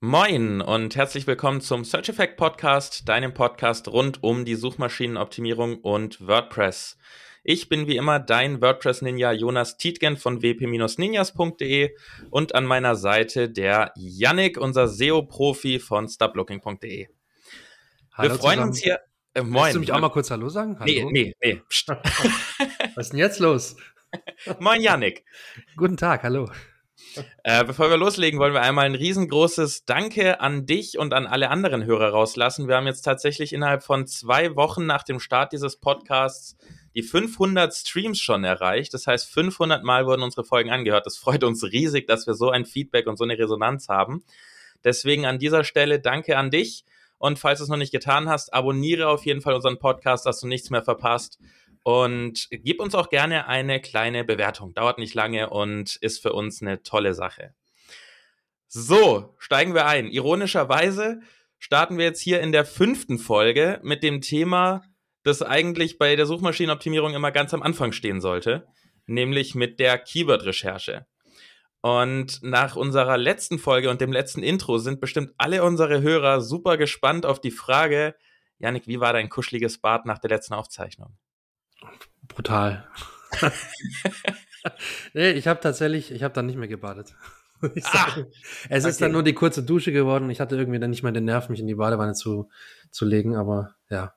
Moin und herzlich willkommen zum Search Effect Podcast, deinem Podcast rund um die Suchmaschinenoptimierung und WordPress. Ich bin wie immer dein WordPress-Ninja Jonas Tietgen von wp-ninjas.de und an meiner Seite der Yannick, unser SEO-Profi von stoplooking.de. Wir freuen zusammen. uns hier. Äh, moin. Willst du mich auch mal kurz Hallo sagen? Hallo? Nee, nee, nee. Was ist denn jetzt los? moin, Yannick. Guten Tag, hallo. Äh, bevor wir loslegen, wollen wir einmal ein riesengroßes Danke an dich und an alle anderen Hörer rauslassen. Wir haben jetzt tatsächlich innerhalb von zwei Wochen nach dem Start dieses Podcasts die 500 Streams schon erreicht. Das heißt, 500 Mal wurden unsere Folgen angehört. Das freut uns riesig, dass wir so ein Feedback und so eine Resonanz haben. Deswegen an dieser Stelle danke an dich. Und falls du es noch nicht getan hast, abonniere auf jeden Fall unseren Podcast, dass du nichts mehr verpasst. Und gib uns auch gerne eine kleine Bewertung. Dauert nicht lange und ist für uns eine tolle Sache. So, steigen wir ein. Ironischerweise starten wir jetzt hier in der fünften Folge mit dem Thema, das eigentlich bei der Suchmaschinenoptimierung immer ganz am Anfang stehen sollte, nämlich mit der Keyword-Recherche. Und nach unserer letzten Folge und dem letzten Intro sind bestimmt alle unsere Hörer super gespannt auf die Frage, Janik, wie war dein kuscheliges Bad nach der letzten Aufzeichnung? Brutal. nee, ich habe tatsächlich, ich habe dann nicht mehr gebadet. Ah, es ist dann nur die kurze Dusche geworden. Ich hatte irgendwie dann nicht mehr den Nerv, mich in die Badewanne zu, zu legen, aber ja.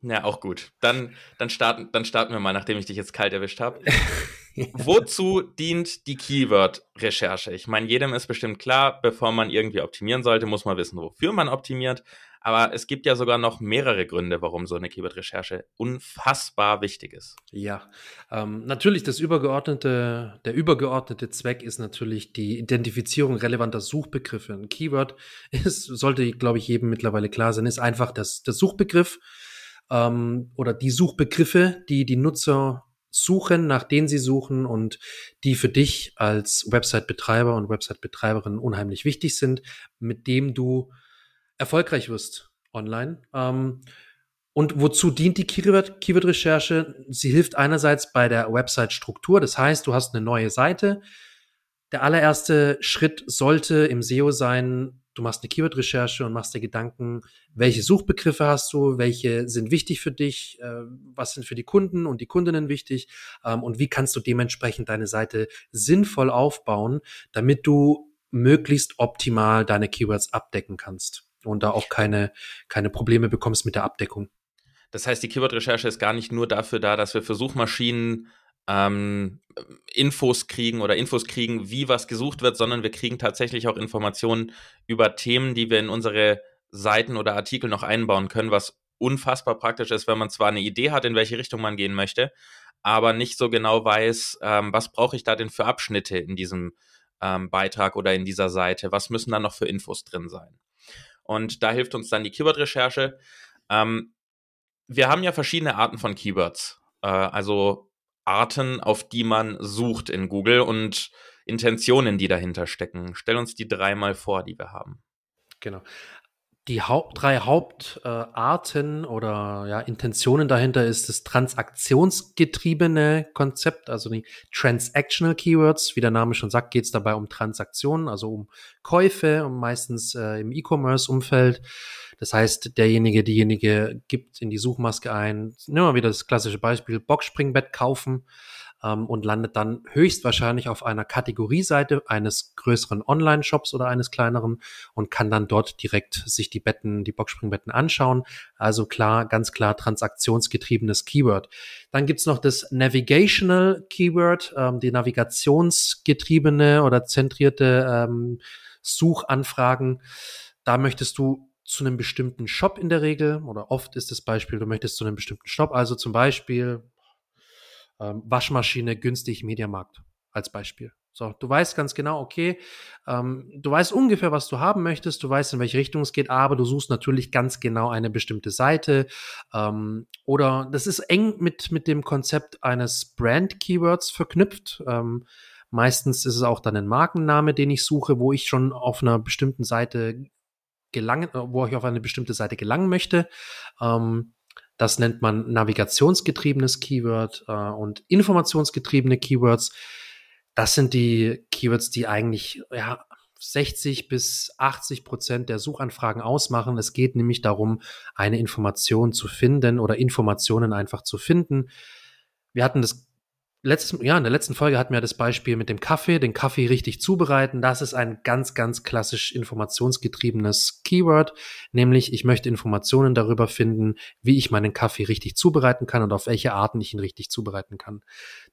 Ja, auch gut. Dann, dann, starten, dann starten wir mal, nachdem ich dich jetzt kalt erwischt habe. Wozu dient die Keyword-Recherche? Ich meine, jedem ist bestimmt klar, bevor man irgendwie optimieren sollte, muss man wissen, wofür man optimiert. Aber es gibt ja sogar noch mehrere Gründe, warum so eine Keyword-Recherche unfassbar wichtig ist. Ja, ähm, natürlich das übergeordnete, der übergeordnete Zweck ist natürlich die Identifizierung relevanter Suchbegriffe. Ein Keyword ist, sollte, glaube ich, jedem mittlerweile klar sein, ist einfach das, der Suchbegriff ähm, oder die Suchbegriffe, die die Nutzer suchen, nach denen sie suchen und die für dich als Website-Betreiber und Website-Betreiberin unheimlich wichtig sind, mit dem du erfolgreich wirst online. Ähm, und wozu dient die Keyword-Recherche? Sie hilft einerseits bei der Website-Struktur. Das heißt, du hast eine neue Seite. Der allererste Schritt sollte im SEO sein, du machst eine Keyword-Recherche und machst dir Gedanken, welche Suchbegriffe hast du, welche sind wichtig für dich, äh, was sind für die Kunden und die Kundinnen wichtig ähm, und wie kannst du dementsprechend deine Seite sinnvoll aufbauen, damit du möglichst optimal deine Keywords abdecken kannst und da auch keine, keine Probleme bekommst mit der Abdeckung. Das heißt, die Keyword-Recherche ist gar nicht nur dafür da, dass wir für Suchmaschinen ähm, Infos kriegen oder Infos kriegen, wie was gesucht wird, sondern wir kriegen tatsächlich auch Informationen über Themen, die wir in unsere Seiten oder Artikel noch einbauen können, was unfassbar praktisch ist, wenn man zwar eine Idee hat, in welche Richtung man gehen möchte, aber nicht so genau weiß, ähm, was brauche ich da denn für Abschnitte in diesem ähm, Beitrag oder in dieser Seite, was müssen da noch für Infos drin sein. Und da hilft uns dann die Keyword-Recherche. Ähm, wir haben ja verschiedene Arten von Keywords. Äh, also Arten, auf die man sucht in Google und Intentionen, die dahinter stecken. Stell uns die dreimal vor, die wir haben. Genau die Haupt, drei Hauptarten äh, oder ja, Intentionen dahinter ist das transaktionsgetriebene Konzept, also die Transactional Keywords. Wie der Name schon sagt, geht es dabei um Transaktionen, also um Käufe, um meistens äh, im E-Commerce-Umfeld. Das heißt, derjenige, diejenige gibt in die Suchmaske ein, nehmen wir wieder das klassische Beispiel, Boxspringbett kaufen ähm, und landet dann höchstwahrscheinlich auf einer Kategorieseite eines größeren Online-Shops oder eines kleineren und kann dann dort direkt sich die Betten, die Boxspringbetten anschauen. Also klar, ganz klar transaktionsgetriebenes Keyword. Dann gibt's noch das Navigational Keyword, ähm, die navigationsgetriebene oder zentrierte ähm, Suchanfragen. Da möchtest du zu einem bestimmten Shop in der Regel oder oft ist das Beispiel, du möchtest zu einem bestimmten Shop, also zum Beispiel ähm, Waschmaschine günstig Mediamarkt als Beispiel. So, du weißt ganz genau, okay, ähm, du weißt ungefähr, was du haben möchtest, du weißt, in welche Richtung es geht, aber du suchst natürlich ganz genau eine bestimmte Seite. Ähm, oder das ist eng mit, mit dem Konzept eines Brand-Keywords verknüpft. Ähm, meistens ist es auch dann ein Markenname, den ich suche, wo ich schon auf einer bestimmten Seite gelangen, wo ich auf eine bestimmte Seite gelangen möchte. Ähm, das nennt man navigationsgetriebenes Keyword äh, und informationsgetriebene Keywords. Das sind die Keywords, die eigentlich ja 60 bis 80 Prozent der Suchanfragen ausmachen. Es geht nämlich darum, eine Information zu finden oder Informationen einfach zu finden. Wir hatten das letztes, ja, in der letzten Folge hatten wir das Beispiel mit dem Kaffee, den Kaffee richtig zubereiten. Das ist ein ganz, ganz klassisch informationsgetriebenes Keyword, nämlich ich möchte Informationen darüber finden, wie ich meinen Kaffee richtig zubereiten kann und auf welche Arten ich ihn richtig zubereiten kann.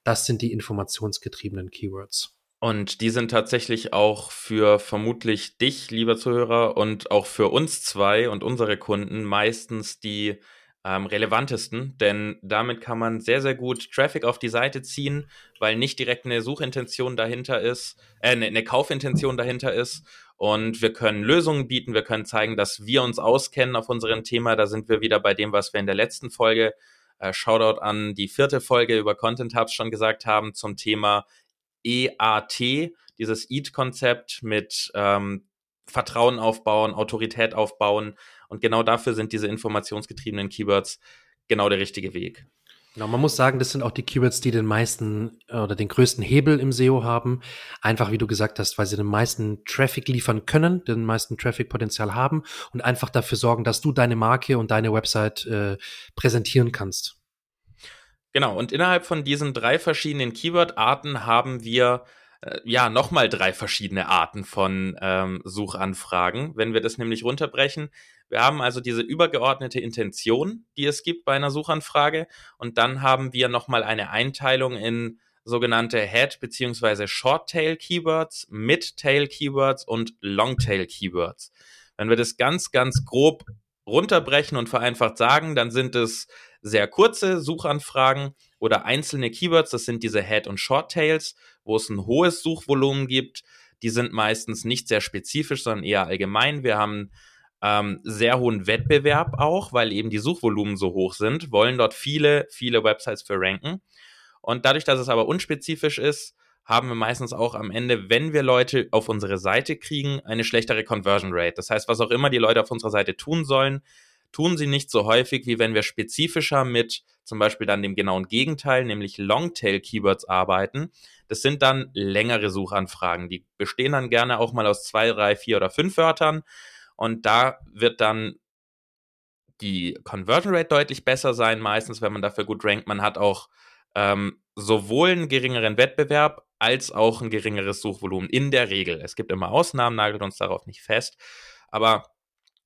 Das sind die informationsgetriebenen Keywords. Und die sind tatsächlich auch für vermutlich dich, lieber Zuhörer, und auch für uns zwei und unsere Kunden meistens die ähm, relevantesten, denn damit kann man sehr, sehr gut Traffic auf die Seite ziehen, weil nicht direkt eine Suchintention dahinter ist, äh, eine, eine Kaufintention dahinter ist. Und wir können Lösungen bieten, wir können zeigen, dass wir uns auskennen auf unserem Thema. Da sind wir wieder bei dem, was wir in der letzten Folge, äh, Shoutout an die vierte Folge über Content Hubs schon gesagt haben, zum Thema EAT, dieses EAT-Konzept mit ähm, Vertrauen aufbauen, Autorität aufbauen. Und genau dafür sind diese informationsgetriebenen Keywords genau der richtige Weg. Genau, man muss sagen, das sind auch die Keywords, die den meisten äh, oder den größten Hebel im SEO haben. Einfach, wie du gesagt hast, weil sie den meisten Traffic liefern können, den meisten Traffic-Potenzial haben und einfach dafür sorgen, dass du deine Marke und deine Website äh, präsentieren kannst. Genau, und innerhalb von diesen drei verschiedenen Keyword-Arten haben wir äh, ja nochmal drei verschiedene Arten von ähm, Suchanfragen, wenn wir das nämlich runterbrechen. Wir haben also diese übergeordnete Intention, die es gibt bei einer Suchanfrage, und dann haben wir nochmal eine Einteilung in sogenannte Head- bzw. Short-Tail-Keywords, Mid-Tail-Keywords und Long-Tail-Keywords. Wenn wir das ganz, ganz grob runterbrechen und vereinfacht sagen, dann sind es sehr kurze Suchanfragen oder einzelne Keywords, das sind diese Head- und Short-Tails, wo es ein hohes Suchvolumen gibt. Die sind meistens nicht sehr spezifisch, sondern eher allgemein. Wir haben ähm, sehr hohen Wettbewerb auch, weil eben die Suchvolumen so hoch sind, wollen dort viele, viele Websites für ranken. Und dadurch, dass es aber unspezifisch ist, haben wir meistens auch am Ende, wenn wir Leute auf unsere Seite kriegen, eine schlechtere Conversion Rate. Das heißt, was auch immer die Leute auf unserer Seite tun sollen, tun sie nicht so häufig, wie wenn wir spezifischer mit zum Beispiel dann dem genauen Gegenteil, nämlich Longtail-Keywords arbeiten. Das sind dann längere Suchanfragen. Die bestehen dann gerne auch mal aus zwei, drei, vier oder fünf Wörtern. Und da wird dann die Conversion Rate deutlich besser sein, meistens, wenn man dafür gut rankt. Man hat auch ähm, sowohl einen geringeren Wettbewerb als auch ein geringeres Suchvolumen in der Regel. Es gibt immer Ausnahmen, nagelt uns darauf nicht fest. Aber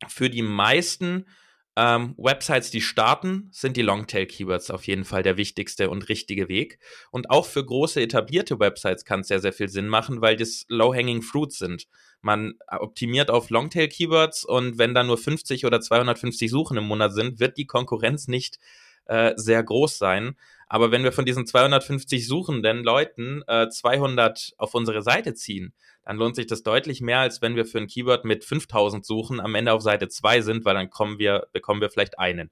für die meisten ähm, Websites, die starten, sind die Longtail-Keywords auf jeden Fall der wichtigste und richtige Weg. Und auch für große etablierte Websites kann es sehr, sehr viel Sinn machen, weil das Low-Hanging Fruits sind. Man optimiert auf Longtail-Keywords und wenn da nur 50 oder 250 Suchen im Monat sind, wird die Konkurrenz nicht äh, sehr groß sein. Aber wenn wir von diesen 250 suchenden Leuten äh, 200 auf unsere Seite ziehen, dann lohnt sich das deutlich mehr, als wenn wir für ein Keyword mit 5000 suchen, am Ende auf Seite 2 sind, weil dann kommen wir, bekommen wir vielleicht einen.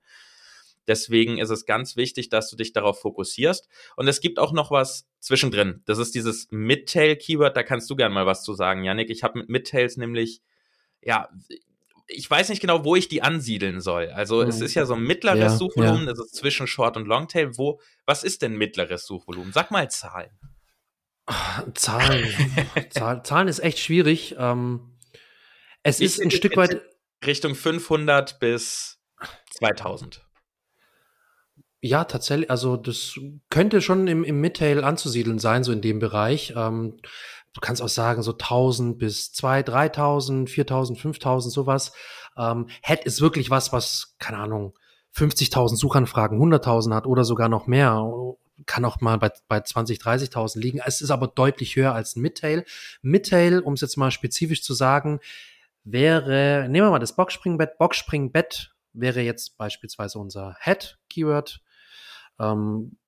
Deswegen ist es ganz wichtig, dass du dich darauf fokussierst. Und es gibt auch noch was zwischendrin. Das ist dieses Midtail-Keyword. Da kannst du gerne mal was zu sagen, Yannick. Ich habe mit Midtails nämlich, ja, ich weiß nicht genau, wo ich die ansiedeln soll. Also mhm. es ist ja so ein mittleres ja, Suchvolumen, ja. das ist zwischen Short und Longtail. Wo, was ist denn mittleres Suchvolumen? Sag mal Zahlen. Zahlen. Zahl, Zahlen ist echt schwierig. Ähm, es ich ist ein Stück weit Richtung 500 bis 2000. Ja, tatsächlich. Also das könnte schon im, im Midtail anzusiedeln sein, so in dem Bereich. Ähm, du kannst auch sagen, so 1000 bis 2, 3000, 4000, 5000, sowas. Ähm, Head ist wirklich was, was, keine Ahnung, 50.000 Suchanfragen, 100.000 hat oder sogar noch mehr kann auch mal bei, bei 20, 30.000 liegen. Es ist aber deutlich höher als ein Midtail. Midtail, um es jetzt mal spezifisch zu sagen, wäre, nehmen wir mal das Boxspringbett. Boxspringbett wäre jetzt beispielsweise unser Head-Keyword. Ähm,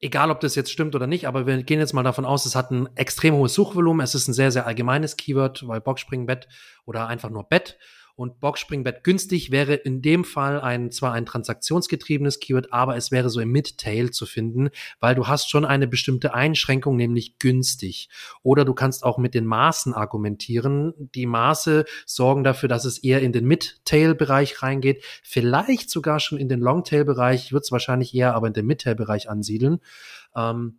egal, ob das jetzt stimmt oder nicht, aber wir gehen jetzt mal davon aus, es hat ein extrem hohes Suchvolumen. Es ist ein sehr, sehr allgemeines Keyword, weil Boxspringbett oder einfach nur Bett und Boxspringbett günstig wäre in dem Fall ein, zwar ein transaktionsgetriebenes Keyword, aber es wäre so im Mid-Tail zu finden, weil du hast schon eine bestimmte Einschränkung, nämlich günstig. Oder du kannst auch mit den Maßen argumentieren. Die Maße sorgen dafür, dass es eher in den Mid-Tail-Bereich reingeht, vielleicht sogar schon in den Long-Tail-Bereich, wird es wahrscheinlich eher aber in den Mid-Tail-Bereich ansiedeln. Ähm,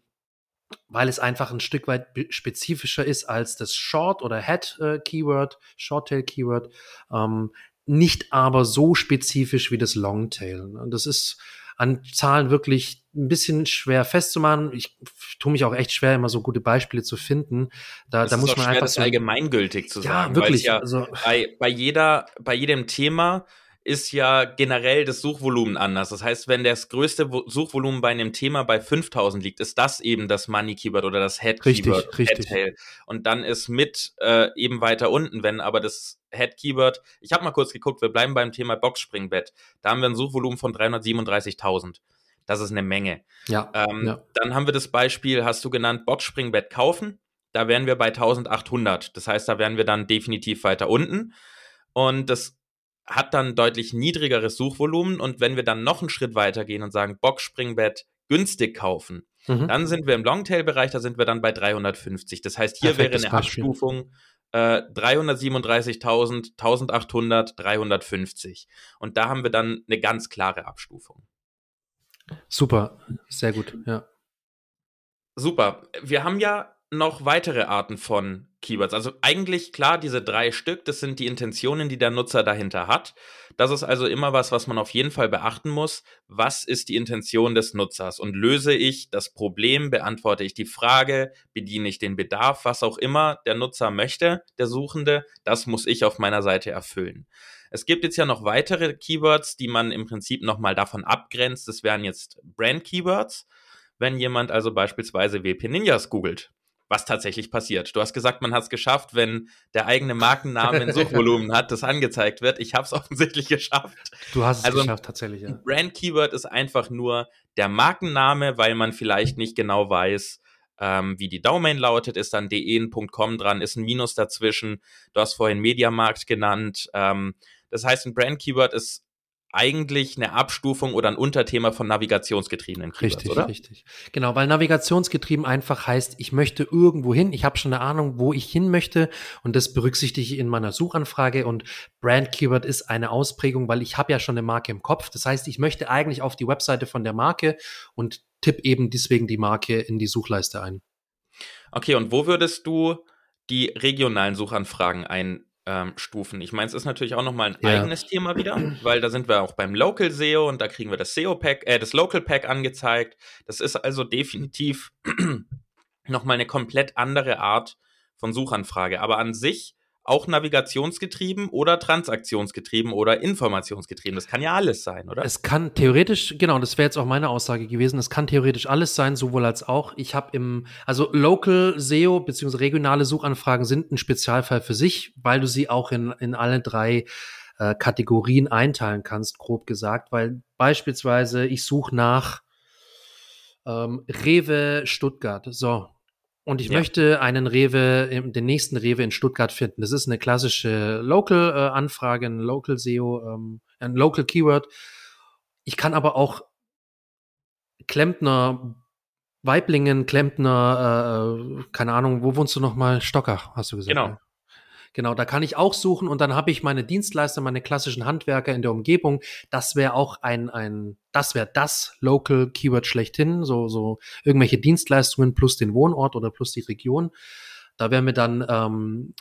weil es einfach ein Stück weit spezifischer ist als das Short- oder Head-Keyword, äh, Short-Tail-Keyword, ähm, nicht aber so spezifisch wie das Longtail. Und das ist an Zahlen wirklich ein bisschen schwer festzumachen. Ich tue mich auch echt schwer, immer so gute Beispiele zu finden. Da, das da muss man schwer, einfach das so allgemeingültig zu sagen. Ja, wirklich. Ja also, bei, bei jeder, bei jedem Thema ist ja generell das Suchvolumen anders. Das heißt, wenn das größte Suchvolumen bei einem Thema bei 5000 liegt, ist das eben das Money Keyword oder das Head Keyword. Richtig, richtig. Und dann ist mit äh, eben weiter unten, wenn aber das Head Keyword, ich habe mal kurz geguckt, wir bleiben beim Thema Boxspringbett. Da haben wir ein Suchvolumen von 337.000. Das ist eine Menge. Ja, ähm, ja. Dann haben wir das Beispiel, hast du genannt, Boxspringbett kaufen. Da wären wir bei 1800. Das heißt, da wären wir dann definitiv weiter unten. Und das hat dann deutlich niedrigeres Suchvolumen und wenn wir dann noch einen Schritt weiter gehen und sagen, Boxspringbett günstig kaufen, mhm. dann sind wir im Longtail-Bereich, da sind wir dann bei 350. Das heißt, hier Perfektes wäre eine Beispiel. Abstufung äh, 337.000, 1800, 350. Und da haben wir dann eine ganz klare Abstufung. Super, sehr gut, ja. Super. Wir haben ja noch weitere Arten von Keywords. Also eigentlich klar, diese drei Stück, das sind die Intentionen, die der Nutzer dahinter hat. Das ist also immer was, was man auf jeden Fall beachten muss. Was ist die Intention des Nutzers? Und löse ich das Problem, beantworte ich die Frage, bediene ich den Bedarf, was auch immer der Nutzer möchte, der Suchende, das muss ich auf meiner Seite erfüllen. Es gibt jetzt ja noch weitere Keywords, die man im Prinzip nochmal davon abgrenzt. Das wären jetzt Brand Keywords. Wenn jemand also beispielsweise WP Ninjas googelt, was tatsächlich passiert. Du hast gesagt, man hat es geschafft, wenn der eigene Markenname ein Suchvolumen hat, das angezeigt wird. Ich habe es offensichtlich geschafft. Du hast es also, geschafft, tatsächlich, ja. Brand Keyword ist einfach nur der Markenname, weil man vielleicht nicht genau weiß, ähm, wie die Domain lautet, ist dann de.com dran, ist ein Minus dazwischen. Du hast vorhin Mediamarkt genannt. Ähm, das heißt, ein Brand Keyword ist eigentlich eine Abstufung oder ein Unterthema von navigationsgetriebenen Keywords, richtig, oder? Richtig, Genau, weil navigationsgetrieben einfach heißt, ich möchte irgendwo hin, ich habe schon eine Ahnung, wo ich hin möchte und das berücksichtige ich in meiner Suchanfrage und Brand Keyword ist eine Ausprägung, weil ich habe ja schon eine Marke im Kopf. Das heißt, ich möchte eigentlich auf die Webseite von der Marke und tipp eben deswegen die Marke in die Suchleiste ein. Okay, und wo würdest du die regionalen Suchanfragen ein ähm, Stufen. Ich meine, es ist natürlich auch nochmal ein ja. eigenes Thema wieder, weil da sind wir auch beim Local SEO und da kriegen wir das SEO Pack, äh, das Local Pack angezeigt. Das ist also definitiv nochmal eine komplett andere Art von Suchanfrage. Aber an sich auch navigationsgetrieben oder transaktionsgetrieben oder informationsgetrieben. Das kann ja alles sein, oder? Es kann theoretisch, genau, das wäre jetzt auch meine Aussage gewesen, es kann theoretisch alles sein, sowohl als auch. Ich habe im, also Local SEO bzw. regionale Suchanfragen sind ein Spezialfall für sich, weil du sie auch in, in alle drei äh, Kategorien einteilen kannst, grob gesagt, weil beispielsweise ich suche nach ähm, Rewe Stuttgart. So, und ich ja. möchte einen Rewe, den nächsten Rewe in Stuttgart finden. Das ist eine klassische Local-Anfrage, ein Local SEO, ähm, ein Local Keyword. Ich kann aber auch Klempner, Weiblingen, Klempner, äh, keine Ahnung, wo wohnst du nochmal? Stocker, hast du gesagt. Genau. Genau, da kann ich auch suchen und dann habe ich meine Dienstleister, meine klassischen Handwerker in der Umgebung. Das wäre auch ein, ein, das wäre das Local Keyword schlechthin, so, so irgendwelche Dienstleistungen plus den Wohnort oder plus die Region. Da wären wir dann ähm,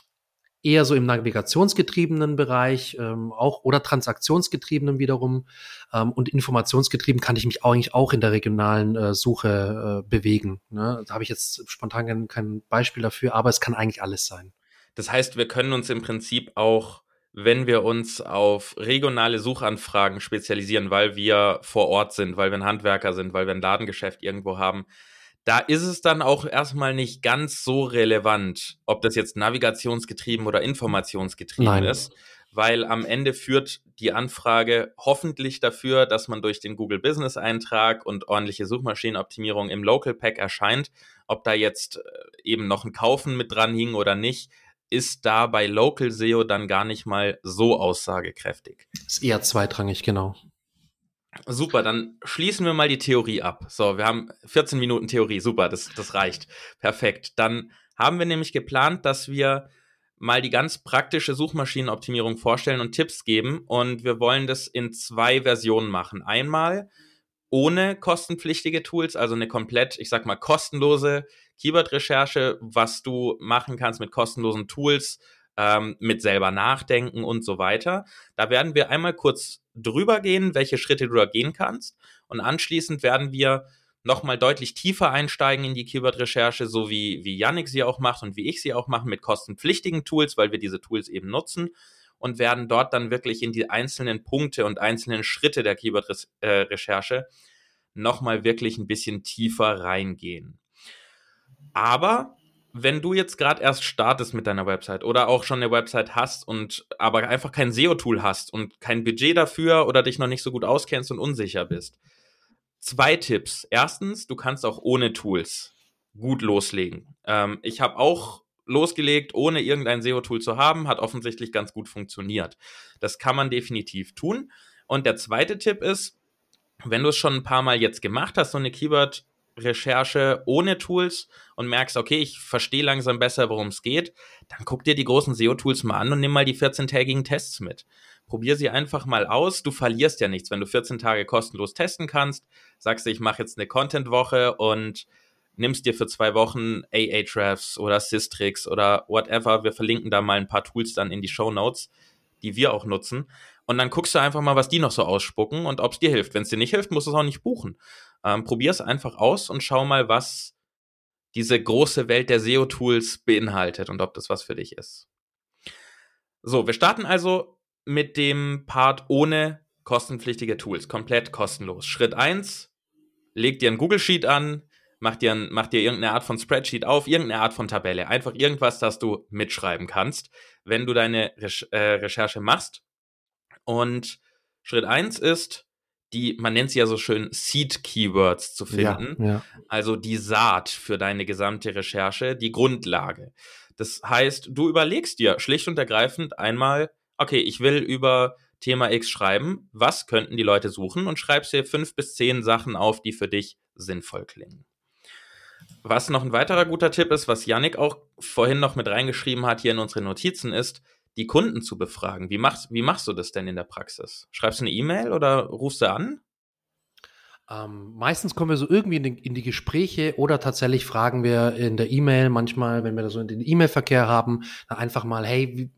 eher so im navigationsgetriebenen Bereich, ähm, auch oder transaktionsgetriebenen wiederum ähm, und informationsgetrieben kann ich mich eigentlich auch in der regionalen äh, Suche äh, bewegen. Ne? Da habe ich jetzt spontan kein, kein Beispiel dafür, aber es kann eigentlich alles sein. Das heißt, wir können uns im Prinzip auch, wenn wir uns auf regionale Suchanfragen spezialisieren, weil wir vor Ort sind, weil wir ein Handwerker sind, weil wir ein Ladengeschäft irgendwo haben, da ist es dann auch erstmal nicht ganz so relevant, ob das jetzt navigationsgetrieben oder informationsgetrieben Nein. ist, weil am Ende führt die Anfrage hoffentlich dafür, dass man durch den Google Business Eintrag und ordentliche Suchmaschinenoptimierung im Local Pack erscheint. Ob da jetzt äh, eben noch ein Kaufen mit dran hing oder nicht, ist da bei Local SEO dann gar nicht mal so aussagekräftig. Ist eher zweitrangig, genau. Super, dann schließen wir mal die Theorie ab. So, wir haben 14 Minuten Theorie, super, das, das reicht. Perfekt. Dann haben wir nämlich geplant, dass wir mal die ganz praktische Suchmaschinenoptimierung vorstellen und Tipps geben. Und wir wollen das in zwei Versionen machen. Einmal ohne kostenpflichtige Tools, also eine komplett, ich sag mal, kostenlose Keyword-Recherche, was du machen kannst mit kostenlosen Tools, ähm, mit selber nachdenken und so weiter. Da werden wir einmal kurz drüber gehen, welche Schritte du da gehen kannst. Und anschließend werden wir nochmal deutlich tiefer einsteigen in die Keyword-Recherche, so wie, wie Yannick sie auch macht und wie ich sie auch mache, mit kostenpflichtigen Tools, weil wir diese Tools eben nutzen und werden dort dann wirklich in die einzelnen Punkte und einzelnen Schritte der Keyword-Recherche nochmal wirklich ein bisschen tiefer reingehen. Aber wenn du jetzt gerade erst startest mit deiner Website oder auch schon eine Website hast und aber einfach kein SEO-Tool hast und kein Budget dafür oder dich noch nicht so gut auskennst und unsicher bist, zwei Tipps. Erstens, du kannst auch ohne Tools gut loslegen. Ähm, ich habe auch losgelegt, ohne irgendein SEO-Tool zu haben, hat offensichtlich ganz gut funktioniert. Das kann man definitiv tun. Und der zweite Tipp ist, wenn du es schon ein paar Mal jetzt gemacht hast, so eine Keyword Recherche ohne Tools und merkst, okay, ich verstehe langsam besser, worum es geht, dann guck dir die großen SEO-Tools mal an und nimm mal die 14-tägigen Tests mit. Probier sie einfach mal aus. Du verlierst ja nichts, wenn du 14 Tage kostenlos testen kannst. Sagst du, ich mache jetzt eine Content-Woche und nimmst dir für zwei Wochen Ahrefs oder Systrix oder whatever. Wir verlinken da mal ein paar Tools dann in die Show Notes, die wir auch nutzen. Und dann guckst du einfach mal, was die noch so ausspucken und ob es dir hilft. Wenn es dir nicht hilft, musst du es auch nicht buchen. Ähm, Probier es einfach aus und schau mal, was diese große Welt der SEO-Tools beinhaltet und ob das was für dich ist. So, wir starten also mit dem Part ohne kostenpflichtige Tools, komplett kostenlos. Schritt eins: leg dir ein Google Sheet an, mach dir, ein, mach dir irgendeine Art von Spreadsheet auf, irgendeine Art von Tabelle. Einfach irgendwas, das du mitschreiben kannst, wenn du deine Re äh, Recherche machst. Und Schritt eins ist, die, man nennt sie ja so schön Seed Keywords zu finden. Ja, ja. Also die Saat für deine gesamte Recherche, die Grundlage. Das heißt, du überlegst dir schlicht und ergreifend einmal, okay, ich will über Thema X schreiben, was könnten die Leute suchen und schreibst dir fünf bis zehn Sachen auf, die für dich sinnvoll klingen. Was noch ein weiterer guter Tipp ist, was Yannick auch vorhin noch mit reingeschrieben hat hier in unsere Notizen, ist, die Kunden zu befragen. Wie machst, wie machst du das denn in der Praxis? Schreibst du eine E-Mail oder rufst du an? Ähm, meistens kommen wir so irgendwie in die, in die, Gespräche oder tatsächlich fragen wir in der E-Mail manchmal, wenn wir da so in den E-Mail-Verkehr haben, einfach mal, hey, wie,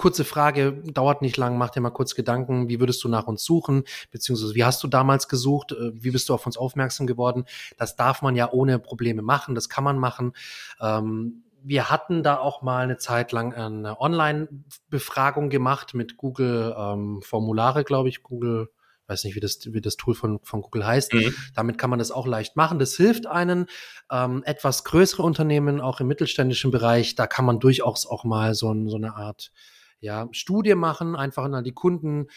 kurze Frage, dauert nicht lang, mach dir mal kurz Gedanken, wie würdest du nach uns suchen, beziehungsweise wie hast du damals gesucht, äh, wie bist du auf uns aufmerksam geworden? Das darf man ja ohne Probleme machen, das kann man machen. Ähm, wir hatten da auch mal eine Zeit lang eine Online-Befragung gemacht mit Google ähm, Formulare, glaube ich, Google weiß nicht, wie das, wie das Tool von, von Google heißt. Mhm. Damit kann man das auch leicht machen. Das hilft einen. Ähm, etwas größere Unternehmen, auch im mittelständischen Bereich, da kann man durchaus auch mal so, so eine Art ja, Studie machen, einfach an die Kunden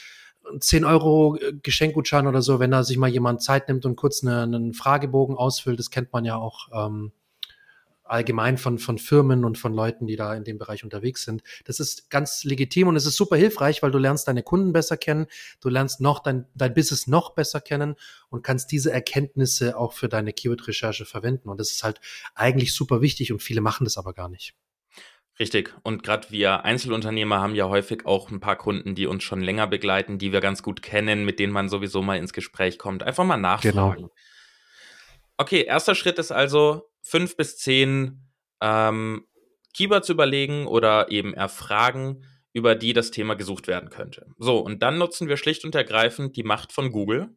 10 Euro äh, Geschenkgutschein oder so, wenn da sich mal jemand Zeit nimmt und kurz eine, einen Fragebogen ausfüllt, das kennt man ja auch ähm, allgemein von, von Firmen und von Leuten, die da in dem Bereich unterwegs sind. Das ist ganz legitim und es ist super hilfreich, weil du lernst deine Kunden besser kennen, du lernst noch dein, dein Business noch besser kennen und kannst diese Erkenntnisse auch für deine Keyword-Recherche verwenden. Und das ist halt eigentlich super wichtig und viele machen das aber gar nicht. Richtig. Und gerade wir Einzelunternehmer haben ja häufig auch ein paar Kunden, die uns schon länger begleiten, die wir ganz gut kennen, mit denen man sowieso mal ins Gespräch kommt. Einfach mal nachfragen. Genau. Okay, erster Schritt ist also fünf bis zehn ähm, Keywords überlegen oder eben erfragen, über die das Thema gesucht werden könnte. So, und dann nutzen wir schlicht und ergreifend die Macht von Google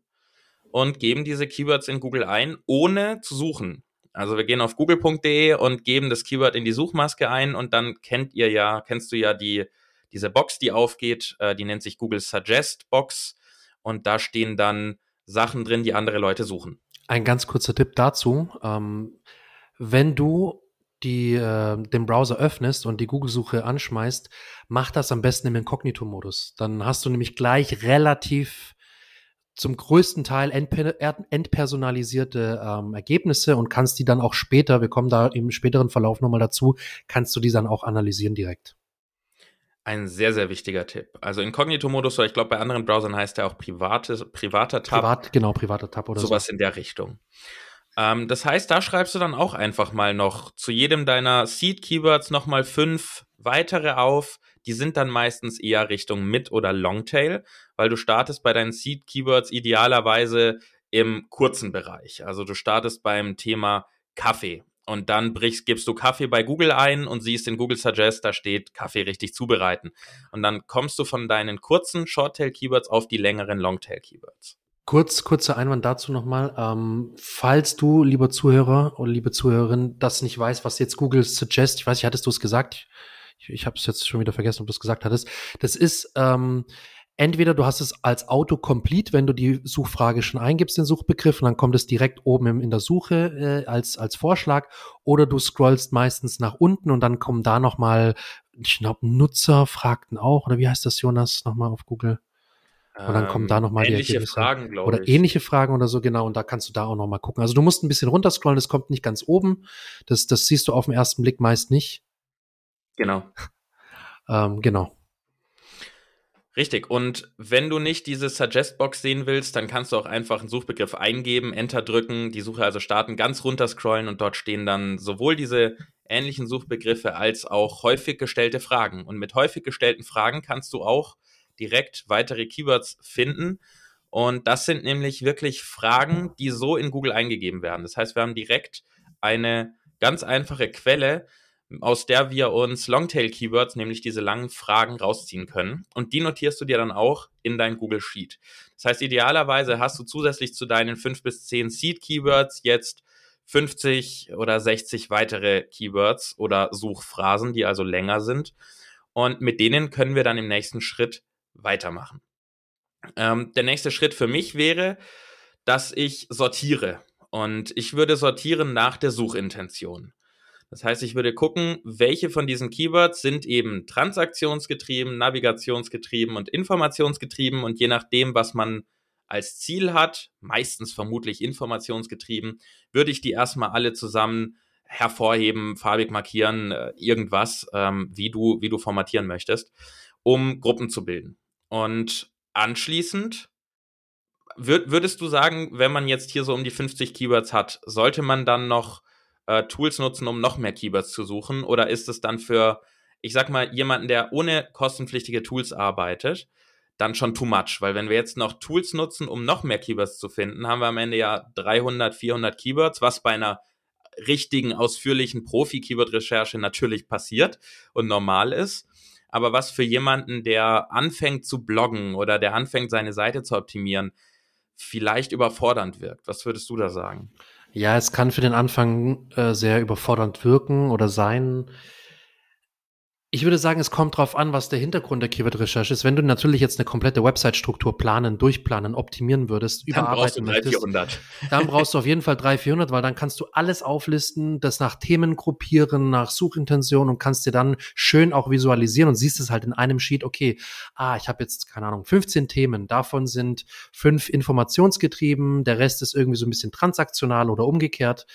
und geben diese Keywords in Google ein, ohne zu suchen. Also wir gehen auf google.de und geben das Keyword in die Suchmaske ein und dann kennt ihr ja, kennst du ja die, diese Box, die aufgeht, äh, die nennt sich Google Suggest Box und da stehen dann Sachen drin, die andere Leute suchen. Ein ganz kurzer Tipp dazu. Ähm, wenn du die, äh, den Browser öffnest und die Google-Suche anschmeißt, mach das am besten im Inkognito-Modus. Dann hast du nämlich gleich relativ zum größten Teil entpersonalisierte ähm, Ergebnisse und kannst die dann auch später, wir kommen da im späteren Verlauf nochmal dazu, kannst du die dann auch analysieren direkt. Ein sehr, sehr wichtiger Tipp. Also Inkognito-Modus, oder ich glaube, bei anderen Browsern heißt der auch private, privater Tab. Privat, genau, privater Tab oder sowas so. in der Richtung. Ähm, das heißt, da schreibst du dann auch einfach mal noch zu jedem deiner Seed-Keywords nochmal fünf weitere auf, die sind dann meistens eher Richtung Mid- oder Longtail, weil du startest bei deinen Seed-Keywords idealerweise im kurzen Bereich. Also du startest beim Thema Kaffee und dann brichst, gibst du Kaffee bei Google ein und siehst in Google Suggest, da steht Kaffee richtig zubereiten. Und dann kommst du von deinen kurzen Shorttail-Keywords auf die längeren Longtail-Keywords. Kurz, kurzer Einwand dazu nochmal. Ähm, falls du, lieber Zuhörer oder liebe Zuhörerin, das nicht weißt, was jetzt Google Suggest, ich weiß nicht, hattest du es gesagt? Ich, ich habe es jetzt schon wieder vergessen, ob du es gesagt hattest. Das ist ähm, entweder du hast es als Autocomplete, wenn du die Suchfrage schon eingibst, den Suchbegriff, und dann kommt es direkt oben in der Suche äh, als, als Vorschlag, oder du scrollst meistens nach unten und dann kommen da nochmal, ich glaube, Nutzer fragten auch, oder wie heißt das, Jonas, nochmal auf Google? Und dann kommen da nochmal ähm, ähnliche die Fragen, glaube ich. Oder ähnliche Fragen oder so, genau. Und da kannst du da auch nochmal gucken. Also du musst ein bisschen runterscrollen, das kommt nicht ganz oben. Das, das siehst du auf den ersten Blick meist nicht. Genau. ähm, genau. Richtig. Und wenn du nicht diese Suggest-Box sehen willst, dann kannst du auch einfach einen Suchbegriff eingeben, Enter drücken, die Suche also starten, ganz runter scrollen und dort stehen dann sowohl diese ähnlichen Suchbegriffe als auch häufig gestellte Fragen. Und mit häufig gestellten Fragen kannst du auch direkt weitere Keywords finden. Und das sind nämlich wirklich Fragen, die so in Google eingegeben werden. Das heißt, wir haben direkt eine ganz einfache Quelle, aus der wir uns Longtail-Keywords, nämlich diese langen Fragen, rausziehen können. Und die notierst du dir dann auch in dein Google Sheet. Das heißt, idealerweise hast du zusätzlich zu deinen fünf bis zehn Seed-Keywords jetzt 50 oder 60 weitere Keywords oder Suchphrasen, die also länger sind. Und mit denen können wir dann im nächsten Schritt weitermachen. Ähm, der nächste Schritt für mich wäre, dass ich sortiere. Und ich würde sortieren nach der Suchintention. Das heißt, ich würde gucken, welche von diesen Keywords sind eben transaktionsgetrieben, navigationsgetrieben und informationsgetrieben und je nachdem, was man als Ziel hat, meistens vermutlich informationsgetrieben, würde ich die erstmal alle zusammen hervorheben, farbig markieren, äh, irgendwas, ähm, wie du, wie du formatieren möchtest, um Gruppen zu bilden. Und anschließend würdest du sagen, wenn man jetzt hier so um die 50 Keywords hat, sollte man dann noch äh, Tools nutzen, um noch mehr Keywords zu suchen? Oder ist es dann für, ich sag mal, jemanden, der ohne kostenpflichtige Tools arbeitet, dann schon too much? Weil wenn wir jetzt noch Tools nutzen, um noch mehr Keywords zu finden, haben wir am Ende ja 300, 400 Keywords, was bei einer richtigen, ausführlichen Profi-Keyword-Recherche natürlich passiert und normal ist. Aber was für jemanden, der anfängt zu bloggen oder der anfängt, seine Seite zu optimieren, vielleicht überfordernd wirkt. Was würdest du da sagen? Ja, es kann für den Anfang äh, sehr überfordernd wirken oder sein. Ich würde sagen, es kommt drauf an, was der Hintergrund der Keyword-Recherche ist. Wenn du natürlich jetzt eine komplette Website-Struktur planen, durchplanen, optimieren würdest, dann überarbeiten brauchst du 300, möchtest, dann brauchst du auf jeden Fall 300, 400, weil dann kannst du alles auflisten, das nach Themen gruppieren, nach Suchintention und kannst dir dann schön auch visualisieren und siehst es halt in einem Sheet, okay, ah, ich habe jetzt, keine Ahnung, 15 Themen, davon sind fünf informationsgetrieben, der Rest ist irgendwie so ein bisschen transaktional oder umgekehrt.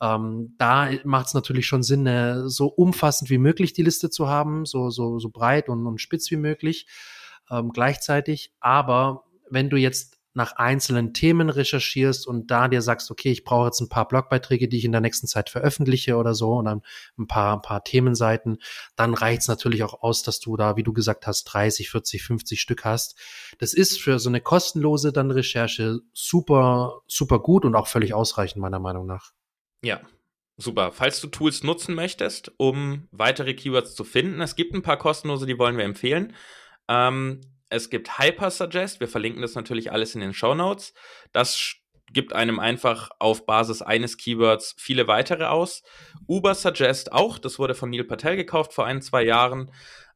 Ähm, da macht es natürlich schon Sinn, äh, so umfassend wie möglich die Liste zu haben, so, so, so breit und, und spitz wie möglich ähm, gleichzeitig. Aber wenn du jetzt nach einzelnen Themen recherchierst und da dir sagst, okay, ich brauche jetzt ein paar Blogbeiträge, die ich in der nächsten Zeit veröffentliche oder so und dann ein paar, ein paar Themenseiten, dann reicht es natürlich auch aus, dass du da, wie du gesagt hast, 30, 40, 50 Stück hast. Das ist für so eine kostenlose dann Recherche super, super gut und auch völlig ausreichend, meiner Meinung nach. Ja, super. Falls du Tools nutzen möchtest, um weitere Keywords zu finden, es gibt ein paar kostenlose, die wollen wir empfehlen. Ähm, es gibt Hypersuggest, wir verlinken das natürlich alles in den Show Notes. Das gibt einem einfach auf Basis eines Keywords viele weitere aus. Ubersuggest auch, das wurde von Neil Patel gekauft vor ein, zwei Jahren.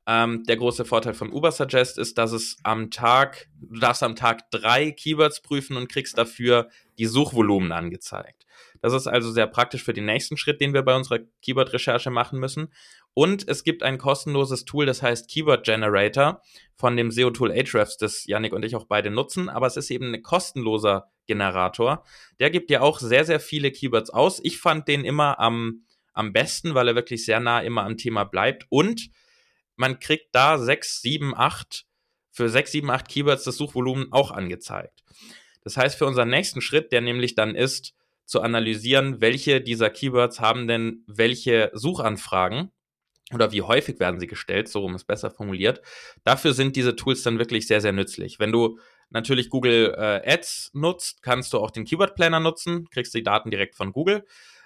Ähm, der große Vorteil von Ubersuggest ist, dass es am Tag, du darfst am Tag drei Keywords prüfen und kriegst dafür die Suchvolumen angezeigt. Das ist also sehr praktisch für den nächsten Schritt, den wir bei unserer Keyword-Recherche machen müssen. Und es gibt ein kostenloses Tool, das heißt Keyword Generator von dem SEO-Tool Ahrefs, das Yannick und ich auch beide nutzen. Aber es ist eben ein kostenloser Generator. Der gibt ja auch sehr, sehr viele Keywords aus. Ich fand den immer am, am besten, weil er wirklich sehr nah immer am Thema bleibt. Und man kriegt da 6, 7, 8, für 6, 7, 8 Keywords das Suchvolumen auch angezeigt. Das heißt, für unseren nächsten Schritt, der nämlich dann ist, zu analysieren, welche dieser Keywords haben denn welche Suchanfragen oder wie häufig werden sie gestellt, so rum es besser formuliert. Dafür sind diese Tools dann wirklich sehr, sehr nützlich. Wenn du natürlich Google äh, Ads nutzt, kannst du auch den Keyword Planner nutzen, kriegst die Daten direkt von Google,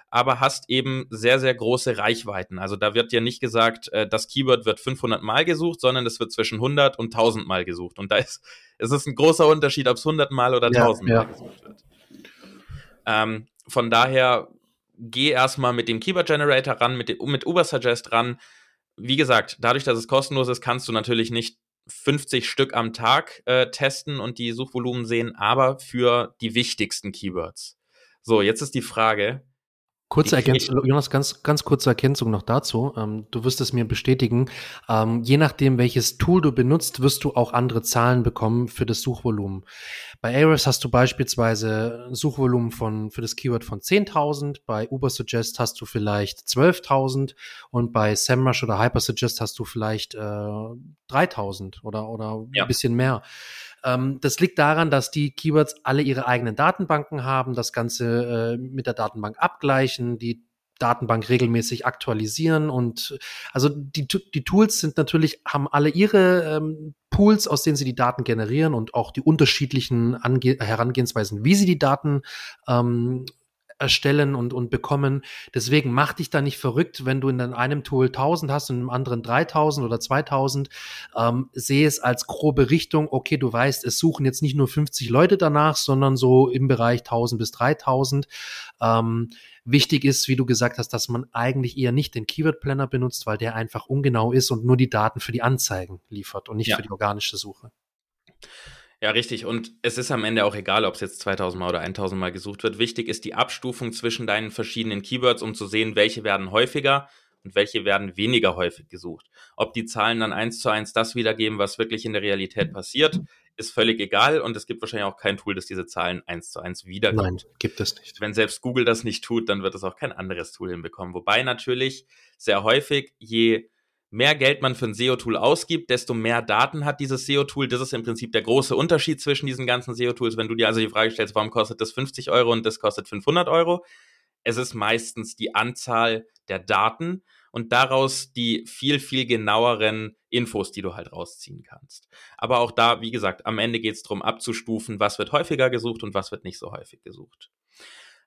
aber hast eben sehr, sehr große Reichweiten. Also da wird dir nicht gesagt, äh, das Keyword wird 500 Mal gesucht, sondern es wird zwischen 100 und 1000 Mal gesucht. Und da ist, es ist ein großer Unterschied, ob es 100 Mal oder 1000 ja, Mal ja. gesucht wird. Ähm, von daher geh erstmal mit dem Keyword Generator ran, mit, mit Ubersuggest ran. Wie gesagt, dadurch, dass es kostenlos ist, kannst du natürlich nicht 50 Stück am Tag äh, testen und die Suchvolumen sehen, aber für die wichtigsten Keywords. So, jetzt ist die Frage, Kurze Ergänzung, Jonas, ganz, ganz kurze Ergänzung noch dazu. Ähm, du wirst es mir bestätigen. Ähm, je nachdem, welches Tool du benutzt, wirst du auch andere Zahlen bekommen für das Suchvolumen. Bei Ahrefs hast du beispielsweise ein Suchvolumen von, für das Keyword von 10.000. Bei Ubersuggest hast du vielleicht 12.000 und bei SEMrush oder Hypersuggest hast du vielleicht äh, 3.000 oder, oder ja. ein bisschen mehr. Ähm, das liegt daran, dass die Keywords alle ihre eigenen Datenbanken haben, das Ganze äh, mit der Datenbank abgleichen, die Datenbank regelmäßig aktualisieren und also die, die Tools sind natürlich, haben alle ihre ähm, Pools, aus denen sie die Daten generieren und auch die unterschiedlichen Ange Herangehensweisen, wie sie die Daten ähm, erstellen und, und bekommen. Deswegen mach dich da nicht verrückt, wenn du in einem Tool 1000 hast und im anderen 3000 oder 2000. Ähm, sehe es als grobe Richtung. Okay, du weißt, es suchen jetzt nicht nur 50 Leute danach, sondern so im Bereich 1000 bis 3000. Ähm, wichtig ist, wie du gesagt hast, dass man eigentlich eher nicht den Keyword Planner benutzt, weil der einfach ungenau ist und nur die Daten für die Anzeigen liefert und nicht ja. für die organische Suche. Ja, richtig. Und es ist am Ende auch egal, ob es jetzt 2000 Mal oder 1000 Mal gesucht wird. Wichtig ist die Abstufung zwischen deinen verschiedenen Keywords, um zu sehen, welche werden häufiger und welche werden weniger häufig gesucht. Ob die Zahlen dann eins zu eins das wiedergeben, was wirklich in der Realität passiert, ist völlig egal. Und es gibt wahrscheinlich auch kein Tool, das diese Zahlen eins zu eins wiedergibt. Nein, gibt es nicht. Wenn selbst Google das nicht tut, dann wird es auch kein anderes Tool hinbekommen. Wobei natürlich sehr häufig, je mehr Geld man für ein SEO-Tool ausgibt, desto mehr Daten hat dieses SEO-Tool. Das ist im Prinzip der große Unterschied zwischen diesen ganzen SEO-Tools. Wenn du dir also die Frage stellst, warum kostet das 50 Euro und das kostet 500 Euro? Es ist meistens die Anzahl der Daten und daraus die viel, viel genaueren Infos, die du halt rausziehen kannst. Aber auch da, wie gesagt, am Ende geht es darum abzustufen, was wird häufiger gesucht und was wird nicht so häufig gesucht.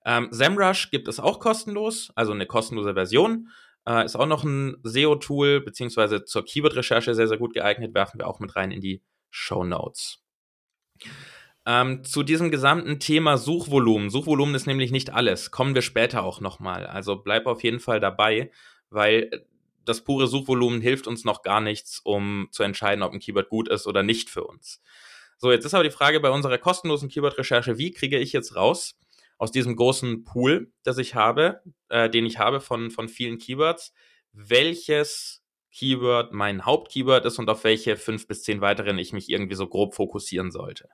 Ähm, SEMrush gibt es auch kostenlos, also eine kostenlose Version. Äh, ist auch noch ein SEO-Tool, beziehungsweise zur Keyword-Recherche sehr, sehr gut geeignet, werfen wir auch mit rein in die Show Notes. Ähm, zu diesem gesamten Thema Suchvolumen. Suchvolumen ist nämlich nicht alles. Kommen wir später auch nochmal. Also bleib auf jeden Fall dabei, weil das pure Suchvolumen hilft uns noch gar nichts, um zu entscheiden, ob ein Keyword gut ist oder nicht für uns. So, jetzt ist aber die Frage bei unserer kostenlosen Keyword-Recherche, wie kriege ich jetzt raus, aus diesem großen Pool, das ich habe, äh, den ich habe von, von vielen Keywords, welches Keyword mein Hauptkeyword ist und auf welche fünf bis zehn weiteren ich mich irgendwie so grob fokussieren sollte.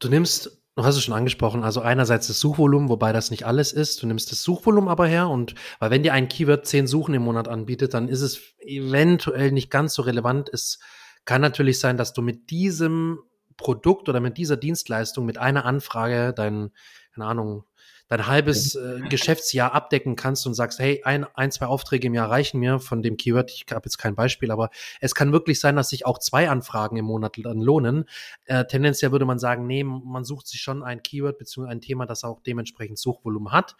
Du nimmst, du hast es schon angesprochen, also einerseits das Suchvolumen, wobei das nicht alles ist. Du nimmst das Suchvolumen aber her und weil wenn dir ein Keyword zehn Suchen im Monat anbietet, dann ist es eventuell nicht ganz so relevant. Es kann natürlich sein, dass du mit diesem Produkt oder mit dieser Dienstleistung, mit einer Anfrage dein, keine Ahnung, dein halbes äh, Geschäftsjahr abdecken kannst und sagst, hey, ein, ein, zwei Aufträge im Jahr reichen mir von dem Keyword. Ich habe jetzt kein Beispiel, aber es kann wirklich sein, dass sich auch zwei Anfragen im Monat dann lohnen. Äh, tendenziell würde man sagen, nee, man sucht sich schon ein Keyword bzw. ein Thema, das auch dementsprechend Suchvolumen hat.